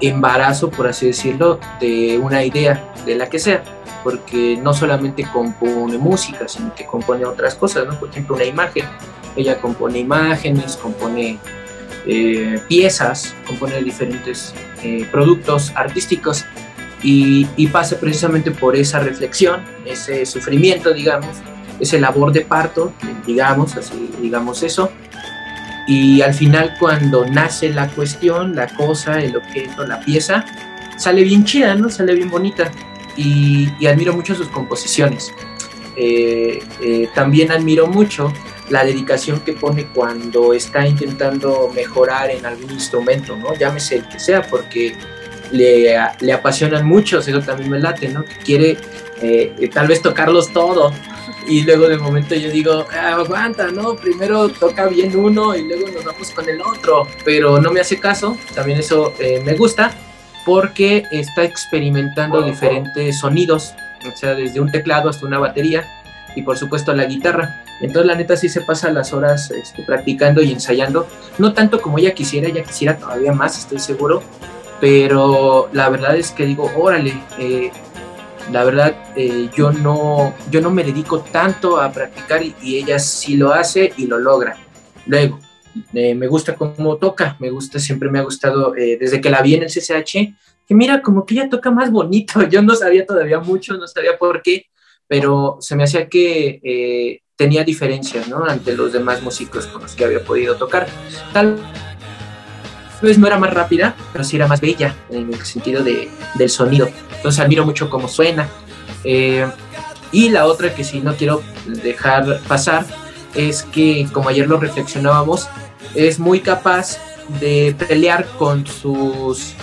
embarazo, por así decirlo, de una idea, de la que sea porque no solamente compone música, sino que compone otras cosas, ¿no? Por ejemplo, una imagen. Ella compone imágenes, compone eh, piezas, compone diferentes eh, productos artísticos y, y pasa precisamente por esa reflexión, ese sufrimiento, digamos, ese labor de parto, digamos, así digamos eso. Y al final cuando nace la cuestión, la cosa, el objeto, la pieza, sale bien chida, ¿no? Sale bien bonita y, y admiro mucho sus composiciones. Eh, eh, también admiro mucho la dedicación que pone cuando está intentando mejorar en algún instrumento, ¿no? Llámese el que sea, porque le, le apasionan muchos, eso también me late, ¿no? Que quiere eh, eh, tal vez tocarlos todo y luego de momento yo digo, "Ah, aguanta, ¿no? Primero toca bien uno y luego nos vamos con el otro, pero no me hace caso, también eso eh, me gusta porque está experimentando diferentes sonidos, o sea, desde un teclado hasta una batería y por supuesto la guitarra. Entonces la neta sí se pasa las horas este, practicando y ensayando, no tanto como ella quisiera, ella quisiera todavía más, estoy seguro, pero la verdad es que digo, órale, eh, la verdad eh, yo, no, yo no me dedico tanto a practicar y, ella sí lo hace y lo logra. Luego, eh, me gusta cómo toca, me gusta, siempre me ha gustado, desde que la vi en el CCH, que mira, como que ella toca más bonito. Yo no sabía todavía mucho, no sabía por qué, pero se me hacía que tenía diferencias, ¿no? Ante los demás músicos con los que había podido tocar. Tal no era más rápida, pero sí era más bella en el sentido de, del sonido. Entonces admiro mucho cómo suena. Eh, y la otra que sí no quiero dejar pasar es que, como ayer lo reflexionábamos, es muy capaz de pelear con sus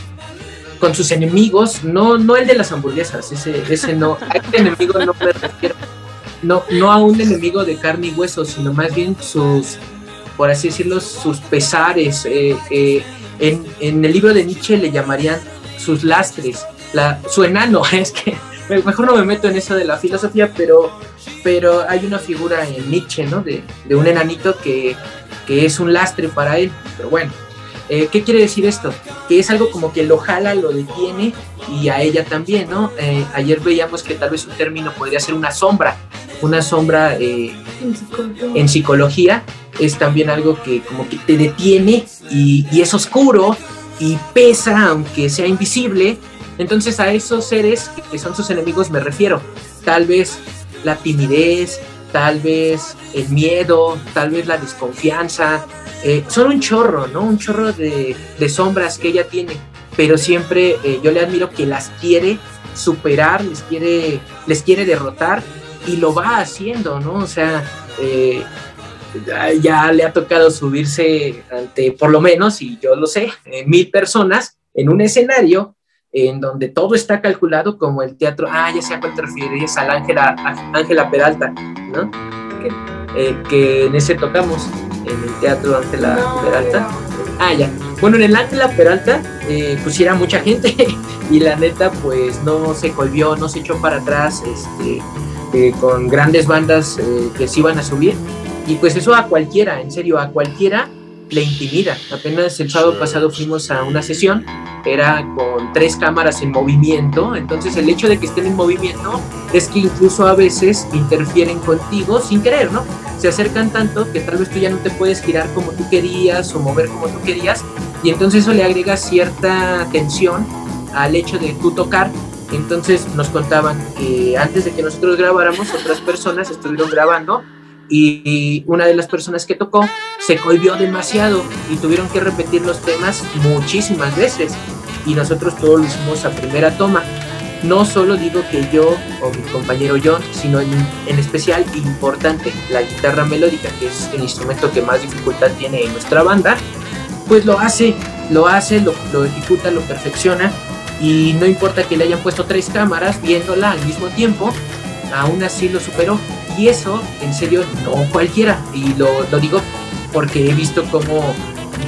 con sus enemigos, no, no el de las hamburguesas, ese, ese no, a este enemigo no me no, no a un enemigo de carne y hueso, sino más bien sus, por así decirlo, sus pesares. Eh, eh, en, en, el libro de Nietzsche le llamarían sus lastres, la, su enano, es que mejor no me meto en eso de la filosofía, pero, pero hay una figura en Nietzsche, ¿no? De, de un enanito que, que es un lastre para él, pero bueno. Eh, ¿Qué quiere decir esto? Que es algo como que lo jala, lo detiene y a ella también, ¿no? Eh, ayer veíamos que tal vez un término podría ser una sombra. Una sombra eh, En psicología. en psicología es también algo que como que te detiene y, es oscuro y pesa aunque sea invisible. Entonces a esos seres que son sus enemigos me refiero. Tal vez la timidez, tal vez el miedo, tal vez la desconfianza. Eh, son un chorro, ¿no? Un chorro de, de sombras que ella tiene, pero siempre eh, yo le admiro que las quiere superar, les quiere, les quiere derrotar y lo va haciendo, ¿no? O sea, eh, ya- le ha tocado subirse ante, por lo menos, y yo lo sé, eh, mil personas en un escenario en donde todo está calculado como el teatro, ah, ya sé a cuál te refieres, al Ángela, Peralta, ¿no? Eh, que en ese tocamos, en el teatro Ángela No, Peralta. Ah, ya. Bueno, en el Ángela Peralta eh, pues era mucha gente y la neta pues no se colvió, no se echó para atrás este, eh, con grandes bandas eh, que se iban a subir y pues eso a cualquiera, en serio, a cualquiera le intimida. Apenas el sábado pasado fuimos a una sesión, era con tres cámaras en movimiento, entonces el hecho de que estén en movimiento es que incluso a veces interfieren contigo sin querer, ¿no? Se acercan tanto que tal vez tú ya no te puedes girar como tú querías o mover como tú querías y entonces eso le agrega cierta tensión al hecho de tú tocar. Entonces nos contaban que antes de que nosotros grabáramos, otras personas estuvieron grabando y una de las personas que tocó se cohibió demasiado y tuvieron que repetir los temas muchísimas veces y nosotros todo lo hicimos a primera toma. No solo digo que yo o mi compañero John, sino en, en especial importante la guitarra melódica, que es el instrumento que más dificultad tiene en nuestra banda, pues lo hace, lo hace, lo, lo ejecuta, lo perfecciona y no importa que le hayan puesto tres cámaras viéndola al mismo tiempo, aún así lo superó. Y eso, en serio, no cualquiera. Y lo, lo digo porque he visto cómo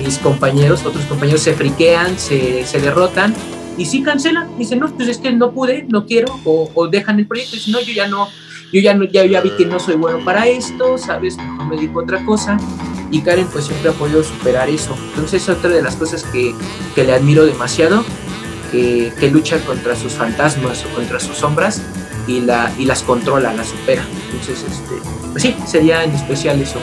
mis compañeros, otros compañeros se friquean, se, se derrotan y sí cancelan. Dicen, no, pues es que no pude, no quiero, o, dejan el proyecto. Dicen, no, yo ya no, yo ya no, ya, ya vi que no soy bueno para esto, ¿sabes? Me digo otra cosa. Y Karen pues siempre ha podido superar eso. Entonces es otra de las cosas que, que le admiro demasiado, que, que lucha contra sus fantasmas o contra sus sombras y, la, y las controla, las supera. Entonces, este, pues sí, sería en especial eso.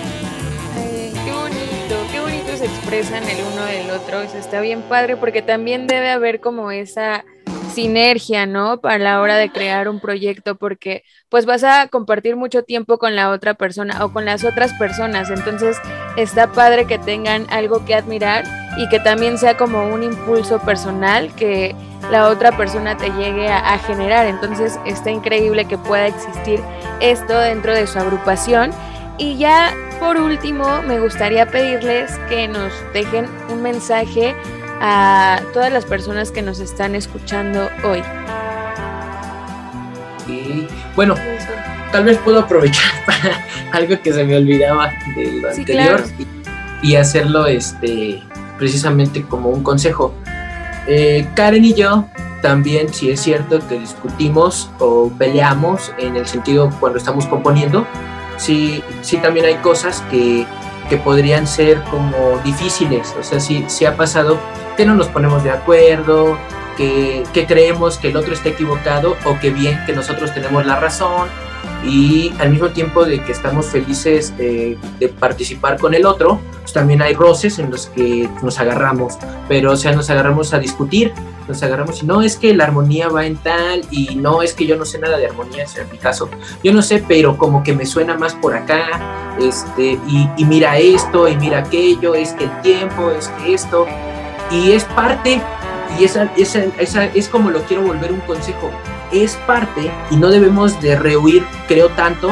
Ay, qué bonito, qué bonito se expresan el uno del otro. Eso está bien padre porque también debe haber como esa sinergia, ¿no? Para la hora de crear un proyecto porque pues vas a compartir mucho tiempo con la otra persona o con las otras personas. Entonces está padre que tengan algo que admirar y que también sea como un impulso personal que la otra persona te llegue a, a generar. Entonces está increíble que pueda existir esto dentro de su agrupación. Y ya por último, me gustaría pedirles que nos dejen un mensaje a todas las personas que nos están escuchando hoy. Y bueno, tal vez puedo aprovechar para algo que se me olvidaba de lo Sí, anterior claro. y, y hacerlo este precisamente como un consejo. Eh, Karen y yo también, si es cierto que discutimos o peleamos en el sentido cuando estamos componiendo, sí, sí también hay cosas que, que podrían ser como difíciles. O sea, sí, sí ha pasado que no nos ponemos de acuerdo, que, que creemos que el otro está equivocado o que bien que nosotros tenemos la razón. Y al mismo tiempo de que estamos felices de, de participar con el otro, pues también hay roces en los que nos agarramos, pero o sea, nos agarramos a discutir, nos agarramos y no es que la armonía va en tal y no es que yo no sé nada de armonía, en mi caso, yo no sé, pero como que me suena más por acá, este, y, y mira esto, y mira aquello, es que el tiempo, es que esto, y es parte, y esa, esa, esa es como lo quiero volver un consejo, es parte y no debemos de rehuir, creo tanto,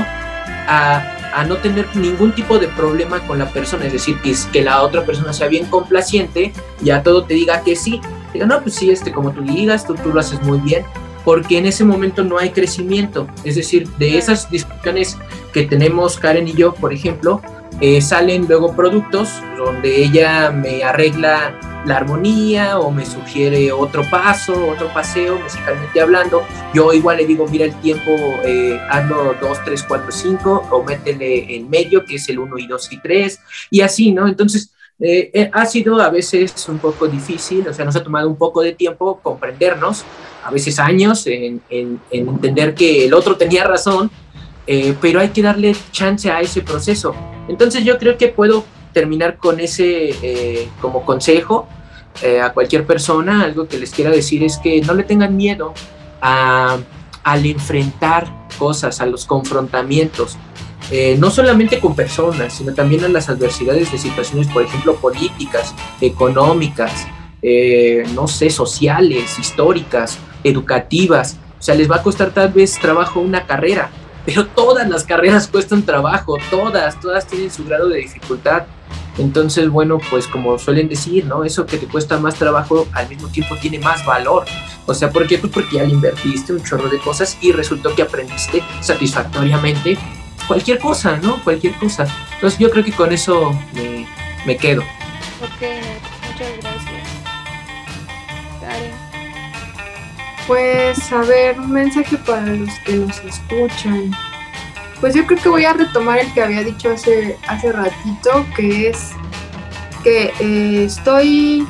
a, a, no tener ningún tipo de problema con la persona, es decir, que, que la otra persona sea bien complaciente y a todo te diga que sí, diga, no, pues sí, este, como tú digas, tú, tú lo haces muy bien, porque en ese momento no hay crecimiento, es decir, de esas discusiones que tenemos Karen y yo, por ejemplo, eh, salen luego productos donde ella me arregla la armonía o me sugiere otro paso, otro paseo musicalmente hablando. Yo igual le digo, mira el tiempo, eh, hazlo 2, 3, 4, 5 o métele en medio, que es el 1 y 2 y 3 y así, ¿no? Entonces, eh, eh, ha sido a veces un poco difícil, o sea, nos ha tomado un poco de tiempo comprendernos, a veces años en, en, en entender que el otro tenía razón, eh, pero hay que darle chance a ese proceso. Entonces yo creo que puedo terminar con ese eh, como consejo eh, a cualquier persona, algo que les quiera decir es que no le tengan miedo a, al enfrentar cosas, a los confrontamientos. Eh, no solamente con personas, sino también a las adversidades de situaciones, por ejemplo, políticas, económicas, no sé, sociales, históricas, educativas. O sea, les va a costar tal vez trabajo una carrera, pero todas las carreras cuestan trabajo, todas, todas tienen su grado de dificultad. Entonces, bueno, pues como suelen decir, ¿no? Eso que te cuesta más trabajo al mismo tiempo tiene más valor. O sea, ¿por qué tú? Porque ya le invertiste un chorro de cosas y resultó que aprendiste satisfactoriamente cualquier cosa, ¿no? Cualquier cosa. Entonces yo creo que con eso me, me quedo. Ok, muchas gracias. Karen. Pues, a ver, un mensaje para los que nos escuchan. Pues yo creo que voy a retomar el que había dicho hace, hace ratito, que es que eh, estoy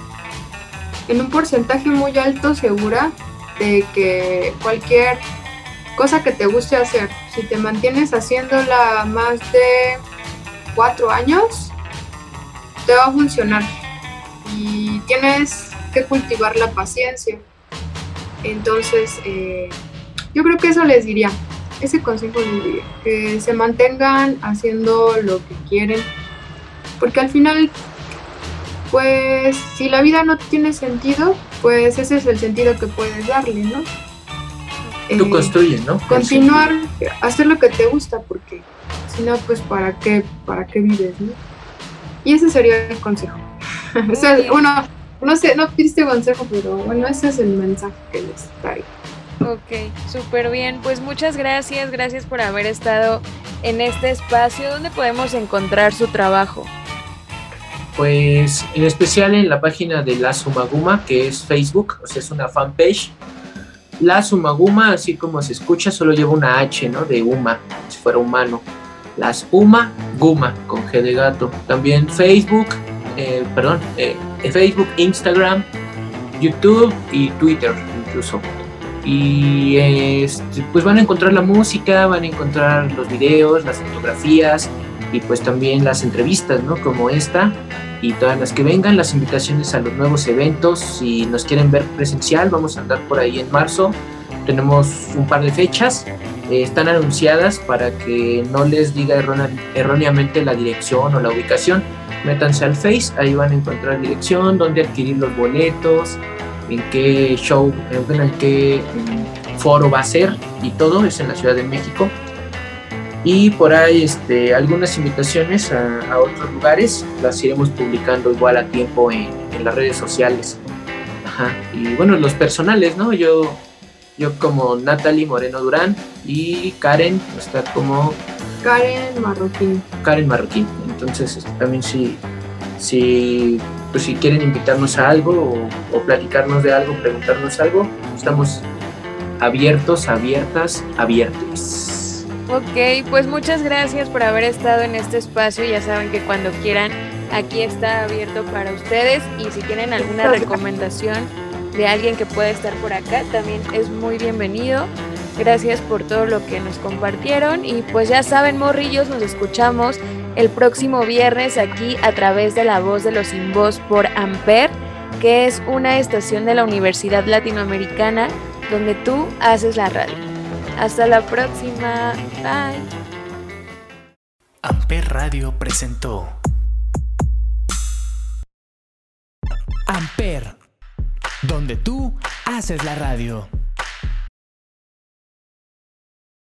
en un porcentaje muy alto segura de que cualquier cosa que te guste hacer, si te mantienes haciéndola más de cuatro años, te va a funcionar. Y tienes que cultivar la paciencia. Entonces, eh, yo creo que eso les diría, ese consejo les diría, que se mantengan haciendo lo que quieren, porque al final, pues, si la vida no tiene sentido, pues ese es el sentido que puedes darle, ¿no? Tú Eh, construyes, ¿no? continuar, hacer lo que te gusta, porque si no, pues, ¿para qué, para qué vives, no? Y ese sería el consejo. o sea, bueno, no sé, no pidiste consejo, pero bueno, ese es el mensaje que les traigo. Ok, súper bien. Pues muchas gracias, gracias por haber estado en este espacio. ¿Dónde podemos encontrar su trabajo? Pues en especial en la página de La Sumaguma, que es Facebook, o sea, es una fanpage. La Sumaguma, así como se escucha, solo lleva una H, ¿no? De Uma, si fuera humano. Las Uma Guma, con G de gato. También Facebook, eh, perdón, eh, Facebook, Instagram, YouTube y Twitter incluso. Y este, pues van a encontrar la música, van a encontrar los videos, las fotografías y pues también las entrevistas, ¿no? Como esta y todas las que vengan, las invitaciones a los nuevos eventos. Si nos quieren ver presencial, vamos a andar por ahí en marzo. Tenemos un par de fechas, eh, están anunciadas para que no les diga errónea- erróneamente la dirección o la ubicación. Métanse al Face, ahí van a encontrar dirección, dónde adquirir los boletos, en qué show, en qué foro va a ser y todo, es en la Ciudad de México. Y por ahí este, algunas invitaciones a, a otros lugares las iremos publicando igual a tiempo en, en las redes sociales. Ajá. Y bueno, los personales, ¿no? Yo, yo como Natalie Moreno Durán y Karen está como Karen Marroquín. Karen Marroquín. Entonces este, también si, si, pues, si quieren invitarnos a algo o, o platicarnos de algo, preguntarnos algo, estamos abiertos, abiertas, abiertos. Ok, pues muchas gracias por haber estado en este espacio. Ya saben que cuando quieran, aquí está abierto para ustedes. Y si tienen alguna recomendación de alguien que pueda estar por acá, también es muy bienvenido. Gracias por todo lo que nos compartieron y pues ya saben, morrillos, nos escuchamos el próximo viernes aquí a través de la voz de los sin voz por Amper, que es una estación de la Universidad Latinoamericana donde tú haces la radio. Hasta la próxima. Bye. Amper Radio presentó Amper, donde tú haces la radio.